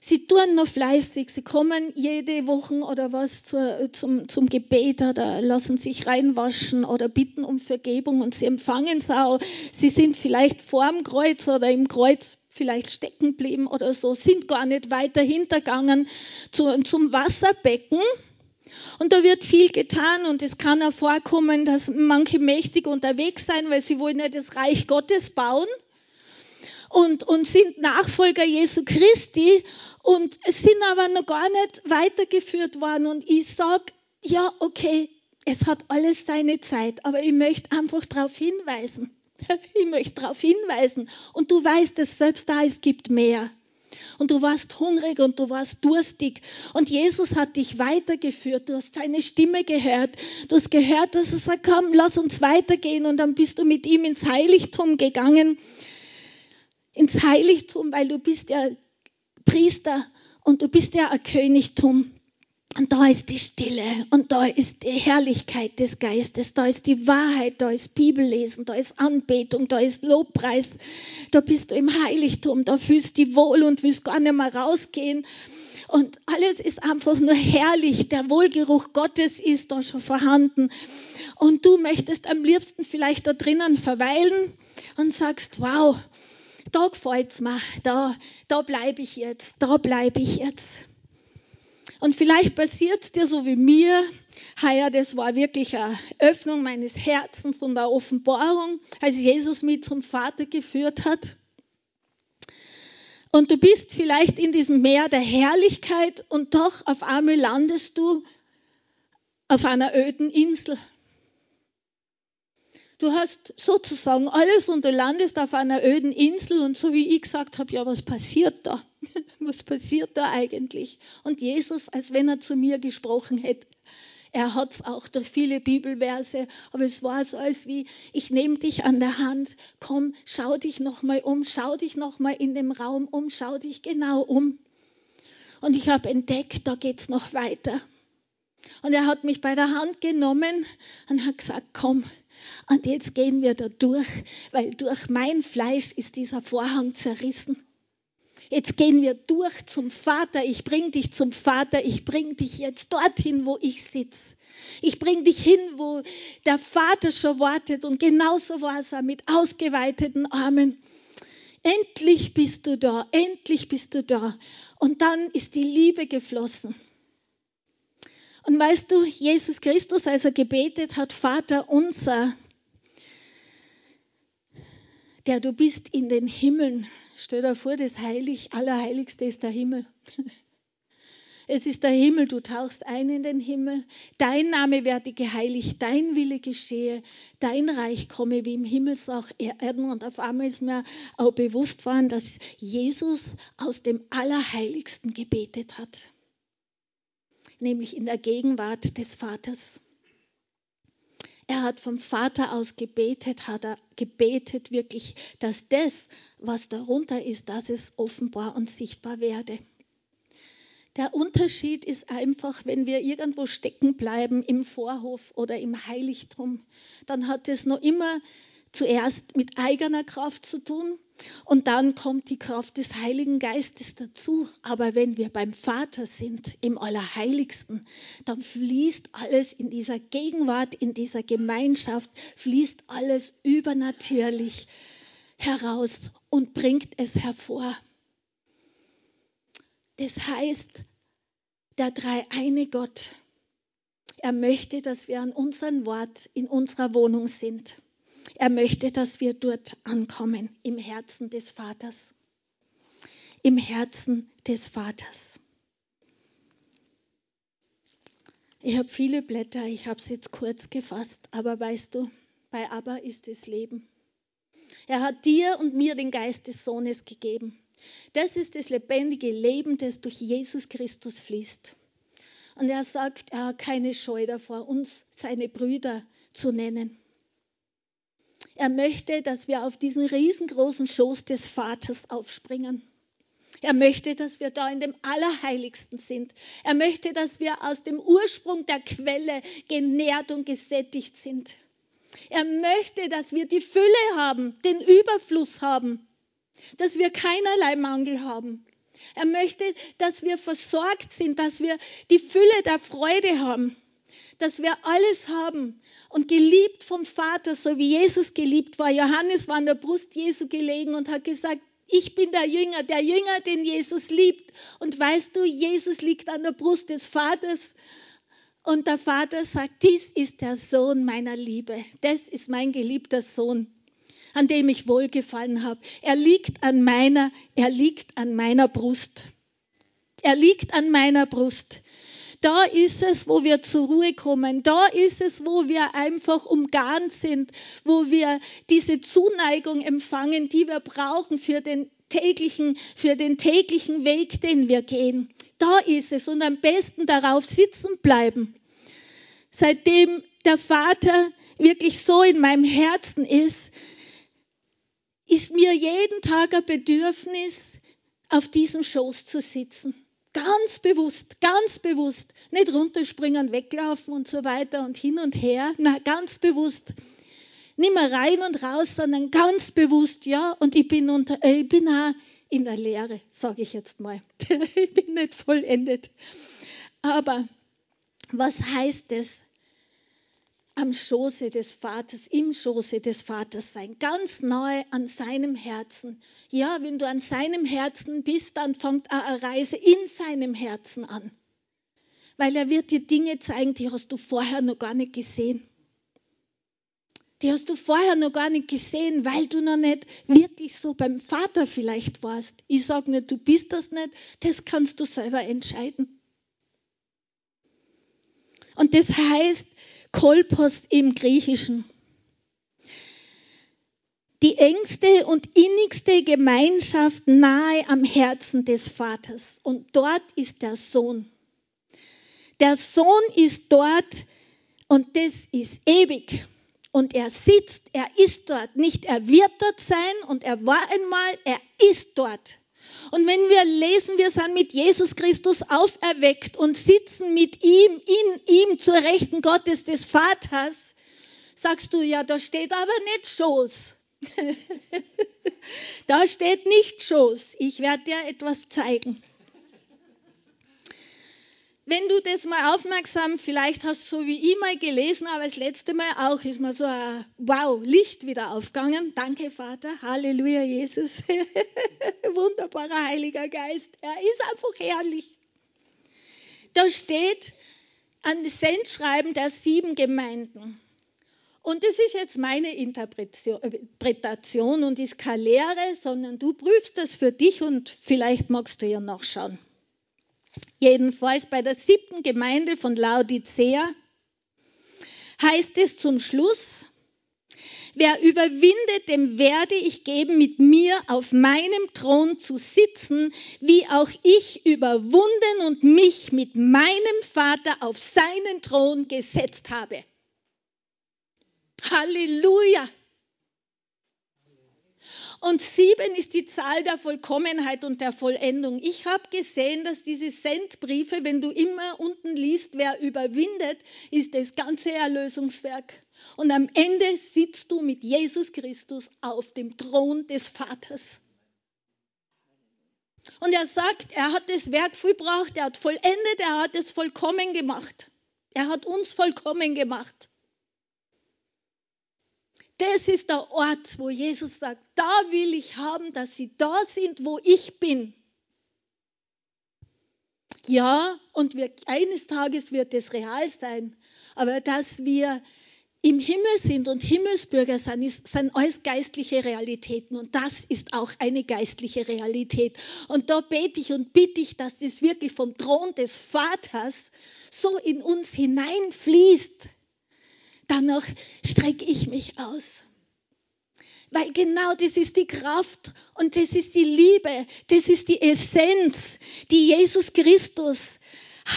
Sie tun noch fleißig, sie kommen jede Woche oder was zur, zum, zum Gebet oder lassen sich reinwaschen oder bitten um Vergebung und sie empfangen es auch. Sie sind vielleicht vorm Kreuz oder im Kreuz vielleicht stecken blieben oder so, sind gar nicht weiter hintergangen zu, zum Wasserbecken. Und da wird viel getan und es kann auch vorkommen, dass manche mächtig unterwegs sein, weil sie wollen ja das Reich Gottes bauen und, und sind Nachfolger Jesu Christi und es sind aber noch gar nicht weitergeführt worden. Und ich sage, ja, okay, es hat alles seine Zeit, aber ich möchte einfach darauf hinweisen. Ich möchte darauf hinweisen. Und du weißt es selbst da, es gibt mehr. Und du warst hungrig und du warst durstig. Und Jesus hat dich weitergeführt. Du hast seine Stimme gehört. Du hast gehört, dass er sagt, komm, lass uns weitergehen. Und dann bist du mit ihm ins Heiligtum gegangen. Ins Heiligtum, weil du bist ja Priester und du bist ja ein Königtum. Und da ist die Stille und da ist die Herrlichkeit des Geistes, da ist die Wahrheit, da ist Bibellesen, da ist Anbetung, da ist Lobpreis. Da bist du im Heiligtum, da fühlst du dich wohl und willst gar nicht mehr rausgehen. Und alles ist einfach nur herrlich. Der Wohlgeruch Gottes ist da schon vorhanden. Und du möchtest am liebsten vielleicht da drinnen verweilen und sagst, wow, da gefällt's mir, da, da bleibe ich jetzt, da bleibe ich jetzt. Und vielleicht passiert dir so wie mir, heuer, das war wirklich eine Öffnung meines Herzens und eine Offenbarung, als Jesus mich zum Vater geführt hat. Und du bist vielleicht in diesem Meer der Herrlichkeit und doch auf einmal landest du auf einer öden Insel. Du hast sozusagen alles und du landest auf einer öden Insel und so wie ich gesagt habe, ja, was passiert da? Was passiert da eigentlich? Und Jesus, als wenn er zu mir gesprochen hätte, er hat es auch durch viele Bibelverse, aber es war so als wie, ich nehme dich an der Hand, komm, schau dich nochmal um, schau dich nochmal in dem Raum um, schau dich genau um. Und ich habe entdeckt, da geht's noch weiter. Und er hat mich bei der Hand genommen und hat gesagt, komm, und jetzt gehen wir da durch, weil durch mein Fleisch ist dieser Vorhang zerrissen. Jetzt gehen wir durch zum Vater. Ich bring dich zum Vater. Ich bring dich jetzt dorthin, wo ich sitze. Ich bring dich hin, wo der Vater schon wartet. Und genauso war es mit ausgeweiteten Armen. Endlich bist du da. Endlich bist du da. Und dann ist die Liebe geflossen. Und weißt du, Jesus Christus, als er gebetet hat, Vater unser, der du bist in den Himmeln. Stell dir vor, das Heilig, Allerheiligste ist der Himmel. Es ist der Himmel, du tauchst ein in den Himmel. Dein Name werde geheiligt, dein Wille geschehe, dein Reich komme wie im Himmel, so auch Erden. Und auf einmal ist mir auch bewusst worden, dass Jesus aus dem Allerheiligsten gebetet hat nämlich in der Gegenwart des Vaters. Er hat vom Vater aus gebetet, hat er gebetet wirklich, dass das, was darunter ist, dass es offenbar und sichtbar werde. Der Unterschied ist einfach, wenn wir irgendwo stecken bleiben im Vorhof oder im Heiligtum, dann hat es noch immer zuerst mit eigener Kraft zu tun und dann kommt die Kraft des Heiligen Geistes dazu. Aber wenn wir beim Vater sind, im Allerheiligsten, dann fließt alles in dieser Gegenwart, in dieser Gemeinschaft, fließt alles übernatürlich heraus und bringt es hervor. Das heißt, der dreieine Gott, er möchte, dass wir an unserem Wort in unserer Wohnung sind. Er möchte, dass wir dort ankommen, im Herzen des Vaters. Im Herzen des Vaters. Ich habe viele Blätter, ich habe es jetzt kurz gefasst, aber weißt du, bei Abba ist es Leben. Er hat dir und mir den Geist des Sohnes gegeben. Das ist das lebendige Leben, das durch Jesus Christus fließt. Und er sagt, er hat keine Scheu davor, uns seine Brüder zu nennen. Er möchte, dass wir auf diesen riesengroßen Schoß des Vaters aufspringen. Er möchte, dass wir da in dem Allerheiligsten sind. Er möchte, dass wir aus dem Ursprung der Quelle genährt und gesättigt sind. Er möchte, dass wir die Fülle haben, den Überfluss haben, dass wir keinerlei Mangel haben. Er möchte, dass wir versorgt sind, dass wir die Fülle der Freude haben dass wir alles haben und geliebt vom Vater, so wie Jesus geliebt war. Johannes war an der Brust Jesu gelegen und hat gesagt, ich bin der Jünger, der Jünger, den Jesus liebt. Und weißt du, Jesus liegt an der Brust des Vaters Und der Vater sagt, dies ist der Sohn meiner Liebe. Das ist mein geliebter Sohn, an dem ich wohlgefallen habe. Er liegt an meiner, er liegt an meiner Brust. Er liegt an meiner Brust. Da ist es, wo wir zur Ruhe kommen. Da ist es, wo wir einfach umgarnt sind, wo wir diese Zuneigung empfangen, die wir brauchen für den täglichen, für den täglichen Weg, den wir gehen. Da ist es und am besten darauf sitzen bleiben. Seitdem der Vater wirklich so in meinem Herzen ist, ist mir jeden Tag ein Bedürfnis, auf diesem Schoß zu sitzen. Ganz bewusst, ganz bewusst. Nicht runterspringen, weglaufen und so weiter und hin und her. Na, ganz bewusst. Nicht mehr rein und raus, sondern ganz bewusst, ja. Und ich bin, unter, äh, ich bin auch in der Lehre, sage ich jetzt mal. ich bin nicht vollendet. Aber was heißt es? Am Schoße des Vaters, im Schoße des Vaters sein, ganz nahe an seinem Herzen. Ja, wenn du an seinem Herzen bist, dann fängt eine Reise in seinem Herzen an. Weil er wird dir Dinge zeigen, die hast du vorher noch gar nicht gesehen. Die hast du vorher noch gar nicht gesehen, weil du noch nicht wirklich so beim Vater vielleicht warst. Ich sage nicht, du bist das nicht, das kannst du selber entscheiden. Und das heißt, Kolpos im Griechischen. Die engste und innigste Gemeinschaft nahe am Herzen des Vaters. Und dort ist der Sohn. Der Sohn ist dort und das ist ewig. Und er sitzt, er ist dort. Nicht er wird dort sein und er war einmal, er ist dort. Und wenn wir lesen, wir sind mit Jesus Christus auferweckt und sitzen mit ihm, in ihm zur Rechten Gottes des Vaters, sagst du, ja, da steht aber nicht Schoß. da steht nicht Schoß. Ich werde dir etwas zeigen. Wenn du das mal aufmerksam, vielleicht hast so wie ich mal gelesen, aber das letzte Mal auch, ist mir so ein Wow, Licht wieder aufgegangen. Danke, Vater. Halleluja, Jesus. Wunderbarer Heiliger Geist. Er ist einfach herrlich. Da steht an das Sendschreiben der sieben Gemeinden. Und das ist jetzt meine Interpretation und ist keine Lehre, sondern du prüfst das für dich und vielleicht magst du ja nachschauen. Jedenfalls bei der siebten Gemeinde von Laodicea heißt es zum Schluss, wer überwindet, dem werde ich geben, mit mir auf meinem Thron zu sitzen, wie auch ich überwunden und mich mit meinem Vater auf seinen Thron gesetzt habe. Halleluja! Und sieben ist die Zahl der Vollkommenheit und der Vollendung. Ich habe gesehen, dass diese Sendbriefe, wenn du immer unten liest, wer überwindet, ist das ganze Erlösungswerk. Und am Ende sitzt du mit Jesus Christus auf dem Thron des Vaters. Und er sagt, er hat das Werk vollbracht, er hat vollendet, er hat es vollkommen gemacht. Er hat uns vollkommen gemacht. Das ist der Ort, wo Jesus sagt, da will ich haben, dass sie da sind, wo ich bin. Ja, und wir, eines Tages wird es real sein, aber dass wir im Himmel sind und Himmelsbürger sind, ist, sind alles geistliche Realitäten und das ist auch eine geistliche Realität. Und da bete ich und bitte ich, dass das wirklich vom Thron des Vaters so in uns hineinfließt danach strecke ich mich aus. Weil genau das ist die Kraft und das ist die Liebe, das ist die Essenz, die Jesus Christus,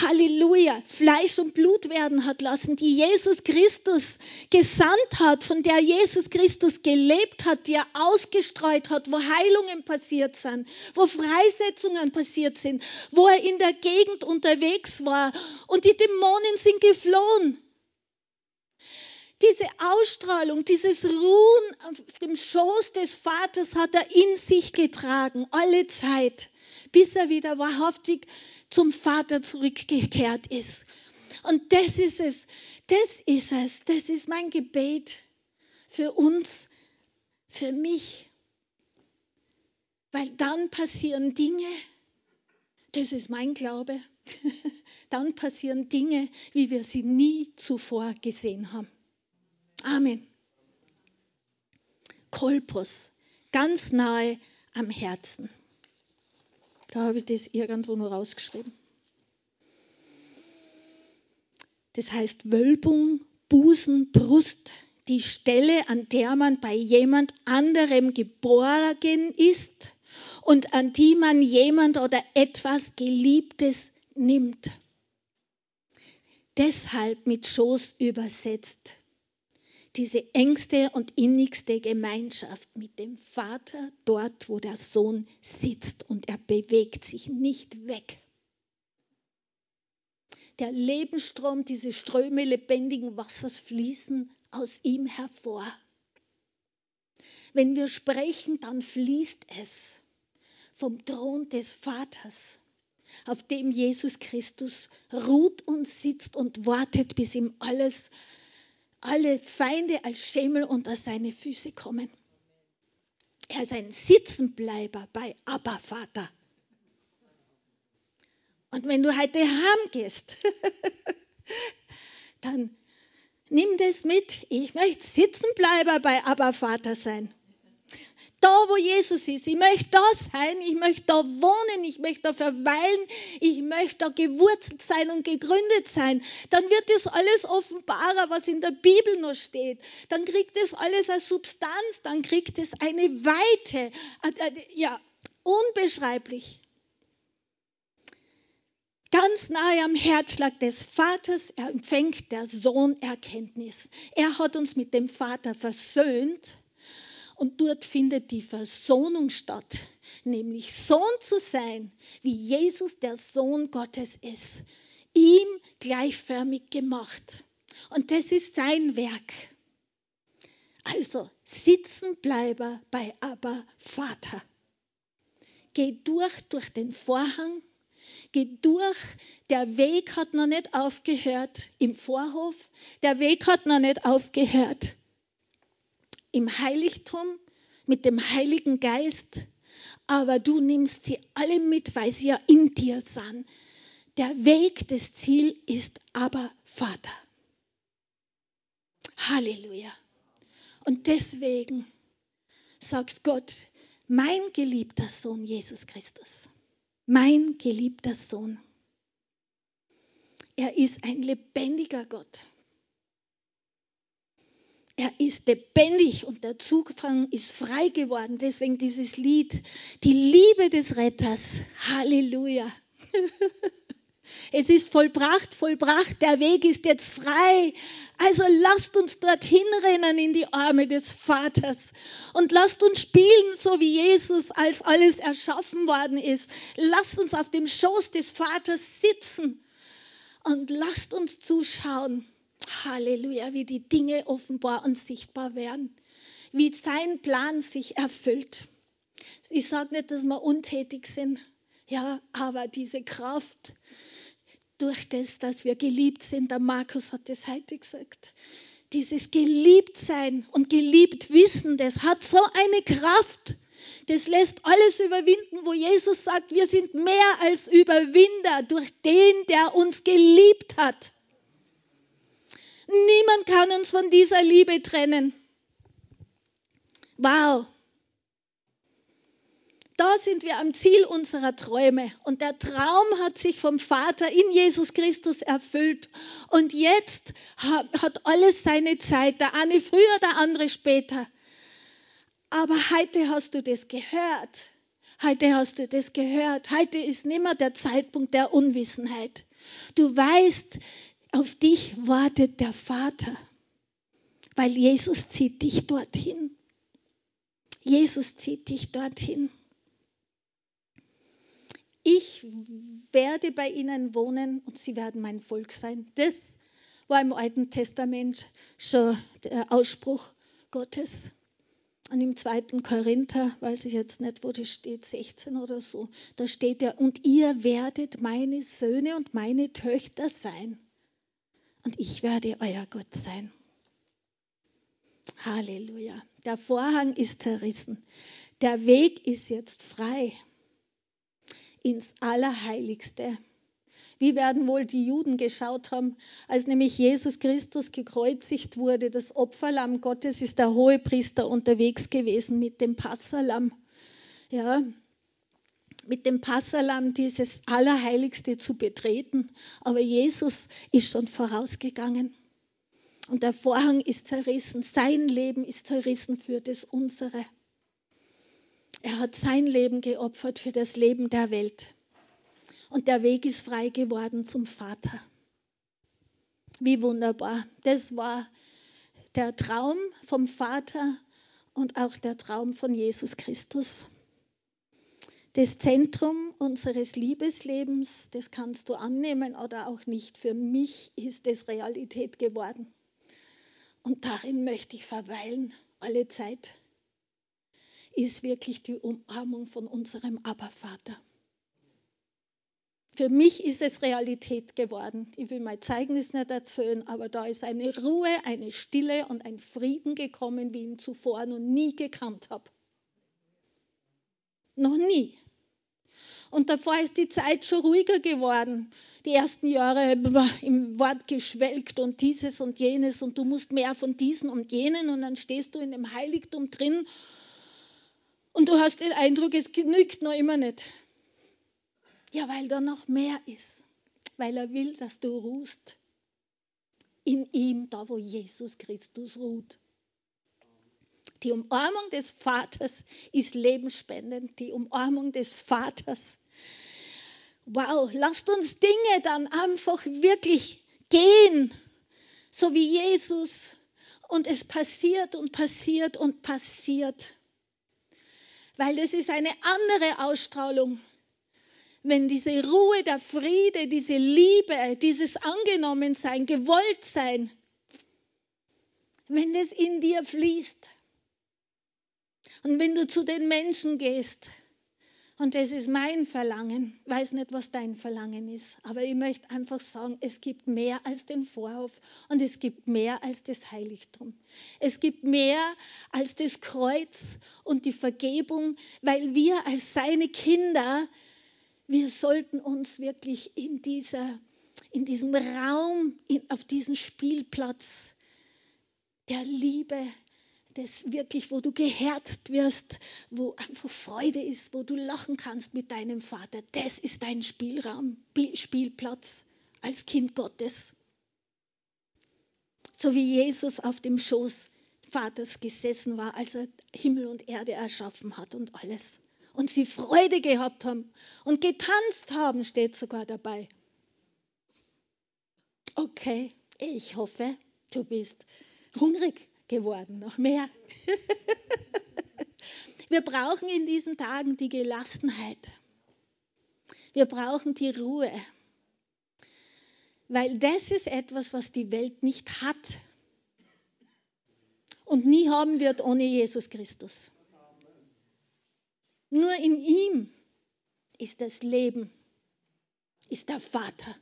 Halleluja, Fleisch und Blut werden hat lassen, die Jesus Christus gesandt hat, von der Jesus Christus gelebt hat, die er ausgestreut hat, wo Heilungen passiert sind, wo Freisetzungen passiert sind, wo er in der Gegend unterwegs war und die Dämonen sind geflohen diese Ausstrahlung, dieses Ruhen auf dem Schoß des Vaters hat er in sich getragen, alle Zeit, bis er wieder wahrhaftig zum Vater zurückgekehrt ist. Und das ist es, das ist es, das ist mein Gebet für uns, für mich. Weil dann passieren Dinge, das ist mein Glaube, dann passieren Dinge, wie wir sie nie zuvor gesehen haben. Amen. Kolpos, ganz nahe am Herzen. Da habe ich das irgendwo nur rausgeschrieben. Das heißt Wölbung, Busen, Brust, die Stelle, an der man bei jemand anderem geborgen ist und an die man jemand oder etwas Geliebtes nimmt. Deshalb mit Schoß übersetzt. Diese engste und innigste Gemeinschaft mit dem Vater dort, wo der Sohn sitzt und er bewegt sich nicht weg. Der Lebensstrom, diese Ströme lebendigen Wassers fließen aus ihm hervor. Wenn wir sprechen, dann fließt es vom Thron des Vaters, auf dem Jesus Christus ruht und sitzt und wartet, bis ihm alles, alle Feinde als Schemel unter seine Füße kommen. Er ist ein Sitzenbleiber bei Abba Vater. Und wenn du heute heimgehst, dann nimm das mit. Ich möchte Sitzenbleiber bei Abba Vater sein. Da, wo Jesus ist. Ich möchte da sein. Ich möchte da wohnen. Ich möchte da verweilen. Ich möchte da gewurzelt sein und gegründet sein. Dann wird das alles offenbarer, was in der Bibel noch steht. Dann kriegt das alles eine Substanz. Dann kriegt es eine Weite. Äh, äh, ja, unbeschreiblich ganz nahe am Herzschlag des Vaters empfängt der Sohn Erkenntnis. Er hat uns mit dem Vater versöhnt und dort findet die Versöhnung statt, nämlich Sohn zu sein, wie Jesus der Sohn Gottes ist, ihm gleichförmig gemacht. Und das ist sein Werk. Also Sitzenbleiber bei Abba Vater. Geh durch durch den Vorhang Geh durch. Der Weg hat noch nicht aufgehört im Vorhof. Der Weg hat noch nicht aufgehört im Heiligtum mit dem Heiligen Geist. Aber du nimmst sie alle mit, weil sie ja in dir sind. Der Weg, das Ziel ist aber Vater. Halleluja. Und deswegen sagt Gott, mein geliebter Sohn Jesus Christus, mein geliebter Sohn. Er ist ein lebendiger Gott. Er ist lebendig und der Zugfang ist frei geworden. Deswegen dieses Lied, die Liebe des Retters. Halleluja. Es ist vollbracht, vollbracht, der Weg ist jetzt frei. Also lasst uns dorthin rennen in die Arme des Vaters und lasst uns spielen, so wie Jesus, als alles erschaffen worden ist. Lasst uns auf dem Schoß des Vaters sitzen und lasst uns zuschauen. Halleluja, wie die Dinge offenbar und sichtbar werden, wie sein Plan sich erfüllt. Ich sage nicht, dass wir untätig sind, ja, aber diese Kraft, durch das, dass wir geliebt sind. Der Markus hat das heute gesagt. Dieses Geliebtsein und geliebt wissen, das hat so eine Kraft. Das lässt alles überwinden, wo Jesus sagt, wir sind mehr als Überwinder durch den, der uns geliebt hat. Niemand kann uns von dieser Liebe trennen. Wow. Da sind wir am Ziel unserer Träume. Und der Traum hat sich vom Vater in Jesus Christus erfüllt. Und jetzt hat alles seine Zeit. Der eine früher, der andere später. Aber heute hast du das gehört. Heute hast du das gehört. Heute ist nicht mehr der Zeitpunkt der Unwissenheit. Du weißt, auf dich wartet der Vater, weil Jesus zieht dich dorthin. Jesus zieht dich dorthin ich werde bei ihnen wohnen und sie werden mein Volk sein. Das war im Alten Testament schon der Ausspruch Gottes. Und im zweiten Korinther, weiß ich jetzt nicht, wo das steht, 16 oder so, da steht ja, und ihr werdet meine Söhne und meine Töchter sein. Und ich werde euer Gott sein. Halleluja. Der Vorhang ist zerrissen. Der Weg ist jetzt frei ins Allerheiligste. Wie werden wohl die Juden geschaut haben, als nämlich Jesus Christus gekreuzigt wurde? Das Opferlamm Gottes ist der Hohepriester unterwegs gewesen mit dem Passalam. Ja, mit dem Passalam dieses Allerheiligste zu betreten. Aber Jesus ist schon vorausgegangen. Und der Vorhang ist zerrissen. Sein Leben ist zerrissen für das unsere. Er hat sein Leben geopfert für das Leben der Welt und der Weg ist frei geworden zum Vater. Wie wunderbar. Das war der Traum vom Vater und auch der Traum von Jesus Christus. Das Zentrum unseres Liebeslebens, das kannst du annehmen oder auch nicht. Für mich ist es Realität geworden. Und darin möchte ich verweilen, alle Zeit, ist wirklich die Umarmung von unserem Abervater. Für mich ist es Realität geworden. Ich will mein Zeugnis nicht erzählen, aber da ist eine Ruhe, eine Stille und ein Frieden gekommen, wie ich ihn zuvor noch nie gekannt habe. Noch nie. Und davor ist die Zeit schon ruhiger geworden. Die ersten Jahre im Wort geschwelgt und dieses und jenes und du musst mehr von diesen und jenen und dann stehst du in dem Heiligtum drin und du hast den Eindruck, es genügt noch immer nicht. Ja, weil da noch mehr ist. Weil er will, dass du ruhst. In ihm, da wo Jesus Christus ruht. Die Umarmung des Vaters ist lebensspendend. Die Umarmung des Vaters. Wow, lasst uns Dinge dann einfach wirklich gehen, so wie Jesus. Und es passiert und passiert und passiert. Weil es ist eine andere Ausstrahlung wenn diese Ruhe, der Friede, diese Liebe, dieses Angenommensein, Gewolltsein, wenn es in dir fließt und wenn du zu den Menschen gehst, und das ist mein Verlangen, weiß nicht, was dein Verlangen ist, aber ich möchte einfach sagen, es gibt mehr als den Vorhof und es gibt mehr als das Heiligtum. Es gibt mehr als das Kreuz und die Vergebung, weil wir als seine Kinder wir sollten uns wirklich in, dieser, in diesem Raum, in, auf diesem Spielplatz der Liebe, das wirklich, wo du geherzt wirst, wo einfach Freude ist, wo du lachen kannst mit deinem Vater, das ist dein Spielraum, Spielplatz als Kind Gottes. So wie Jesus auf dem Schoß Vaters gesessen war, als er Himmel und Erde erschaffen hat und alles und sie Freude gehabt haben und getanzt haben, steht sogar dabei. Okay, ich hoffe, du bist hungrig geworden, noch mehr. Wir brauchen in diesen Tagen die Gelassenheit. Wir brauchen die Ruhe. Weil das ist etwas, was die Welt nicht hat und nie haben wird ohne Jesus Christus. Nur in ihm ist das Leben, ist der Vater.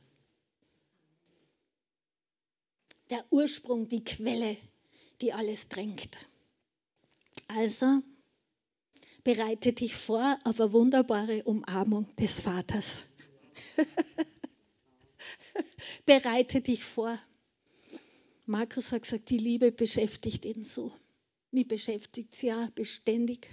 Der Ursprung, die Quelle, die alles drängt. Also bereite dich vor auf eine wunderbare Umarmung des Vaters. bereite dich vor. Markus hat gesagt, die Liebe beschäftigt ihn so. Wie beschäftigt sie ja beständig?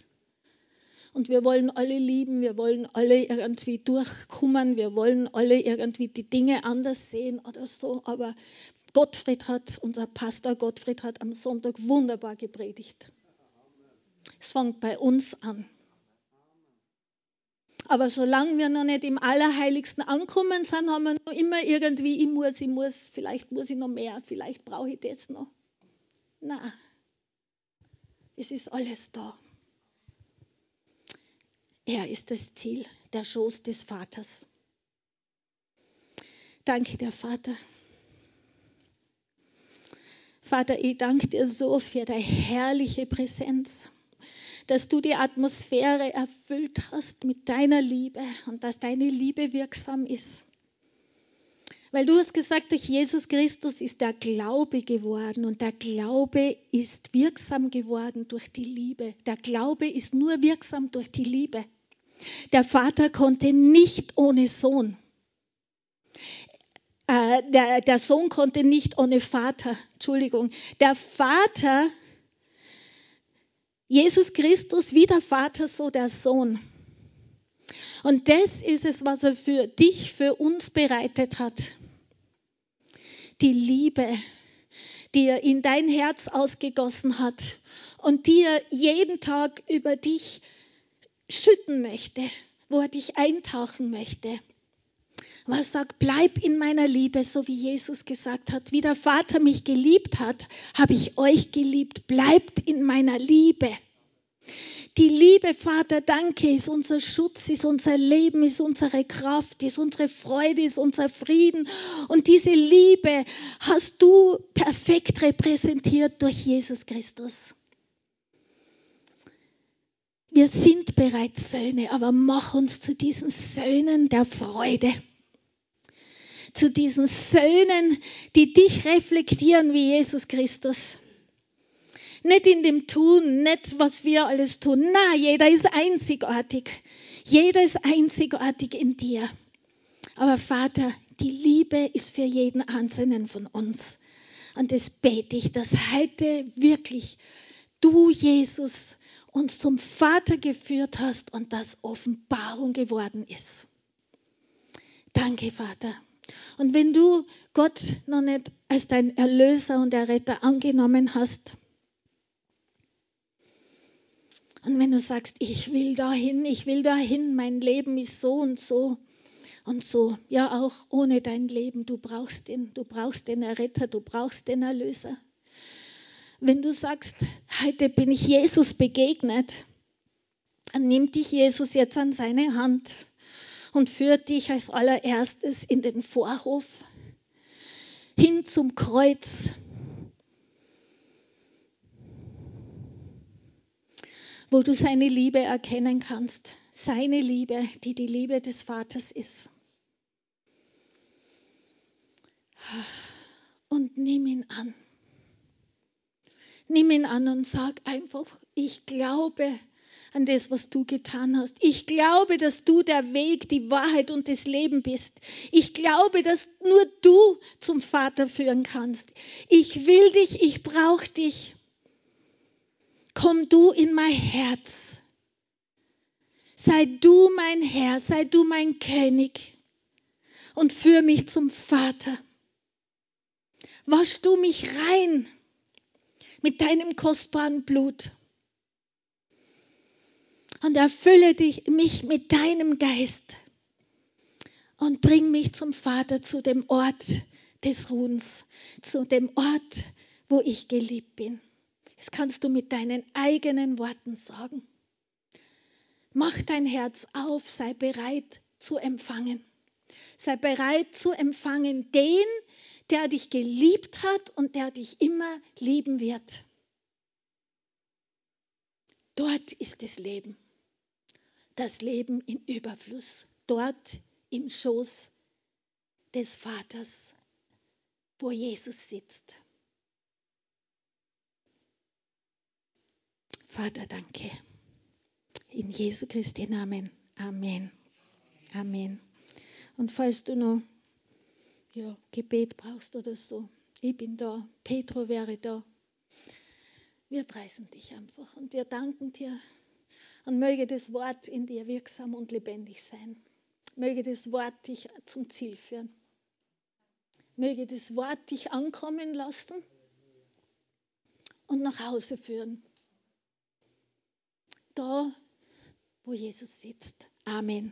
Und wir wollen alle lieben, wir wollen alle irgendwie durchkommen, wir wollen alle irgendwie die Dinge anders sehen oder so. Aber Gottfried hat, unser Pastor Gottfried hat am Sonntag wunderbar gepredigt. Es fängt bei uns an. Aber solange wir noch nicht im Allerheiligsten ankommen sind, haben wir noch immer irgendwie, ich muss, ich muss, vielleicht muss ich noch mehr, vielleicht brauche ich das noch. Na, es ist alles da. Er ist das Ziel, der Schoß des Vaters. Danke, der Vater. Vater, ich danke dir so für deine herrliche Präsenz, dass du die Atmosphäre erfüllt hast mit deiner Liebe und dass deine Liebe wirksam ist. Weil du hast gesagt, durch Jesus Christus ist der Glaube geworden und der Glaube ist wirksam geworden durch die Liebe. Der Glaube ist nur wirksam durch die Liebe. Der Vater konnte nicht ohne Sohn. Der, der, der Sohn konnte nicht ohne Vater. Entschuldigung. Der Vater, Jesus Christus, wie der Vater, so der Sohn. Und das ist es, was er für dich, für uns bereitet hat. Die Liebe, die er in dein Herz ausgegossen hat und die er jeden Tag über dich schütten möchte, wo er dich eintauchen möchte. Was sagt, bleib in meiner Liebe, so wie Jesus gesagt hat. Wie der Vater mich geliebt hat, habe ich euch geliebt. Bleibt in meiner Liebe. Die Liebe, Vater, danke, ist unser Schutz, ist unser Leben, ist unsere Kraft, ist unsere Freude, ist unser Frieden. Und diese Liebe hast du perfekt repräsentiert durch Jesus Christus. Wir sind bereits Söhne, aber mach uns zu diesen Söhnen der Freude. Zu diesen Söhnen, die dich reflektieren wie Jesus Christus. Nicht in dem Tun, nicht was wir alles tun. Na, jeder ist einzigartig. Jeder ist einzigartig in dir. Aber Vater, die Liebe ist für jeden Einzelnen von uns. Und das bete ich, dass heute wirklich du, Jesus, uns zum Vater geführt hast und das Offenbarung geworden ist. Danke, Vater. Und wenn du Gott noch nicht als dein Erlöser und Erretter angenommen hast, und wenn du sagst, ich will dahin, ich will dahin, mein Leben ist so und so und so, ja auch ohne dein Leben, du brauchst den, du brauchst den Erretter, du brauchst den Erlöser. Wenn du sagst, heute bin ich Jesus begegnet, dann nimmt dich Jesus jetzt an seine Hand und führt dich als allererstes in den Vorhof hin zum Kreuz wo du seine Liebe erkennen kannst. Seine Liebe, die die Liebe des Vaters ist. Und nimm ihn an. Nimm ihn an und sag einfach, ich glaube an das, was du getan hast. Ich glaube, dass du der Weg, die Wahrheit und das Leben bist. Ich glaube, dass nur du zum Vater führen kannst. Ich will dich, ich brauche dich komm du in mein Herz. Sei du mein Herr, sei du mein König und führ mich zum Vater. Wasch du mich rein mit deinem kostbaren Blut und erfülle dich, mich mit deinem Geist und bring mich zum Vater, zu dem Ort des Ruhens, zu dem Ort, wo ich geliebt bin. Das kannst du mit deinen eigenen Worten sagen. Mach dein Herz auf, sei bereit zu empfangen. Sei bereit zu empfangen den, der dich geliebt hat und der dich immer lieben wird. Dort ist das Leben. Das Leben in Überfluss. Dort im Schoß des Vaters, wo Jesus sitzt. Vater, danke. In Jesu Christi Namen. Amen. Amen. Und falls du noch ja, Gebet brauchst oder so, ich bin da. Petro wäre da. Wir preisen dich einfach und wir danken dir. Und möge das Wort in dir wirksam und lebendig sein. Möge das Wort dich zum Ziel führen. Möge das Wort dich ankommen lassen und nach Hause führen da, wo Jesus sitzt. Amen.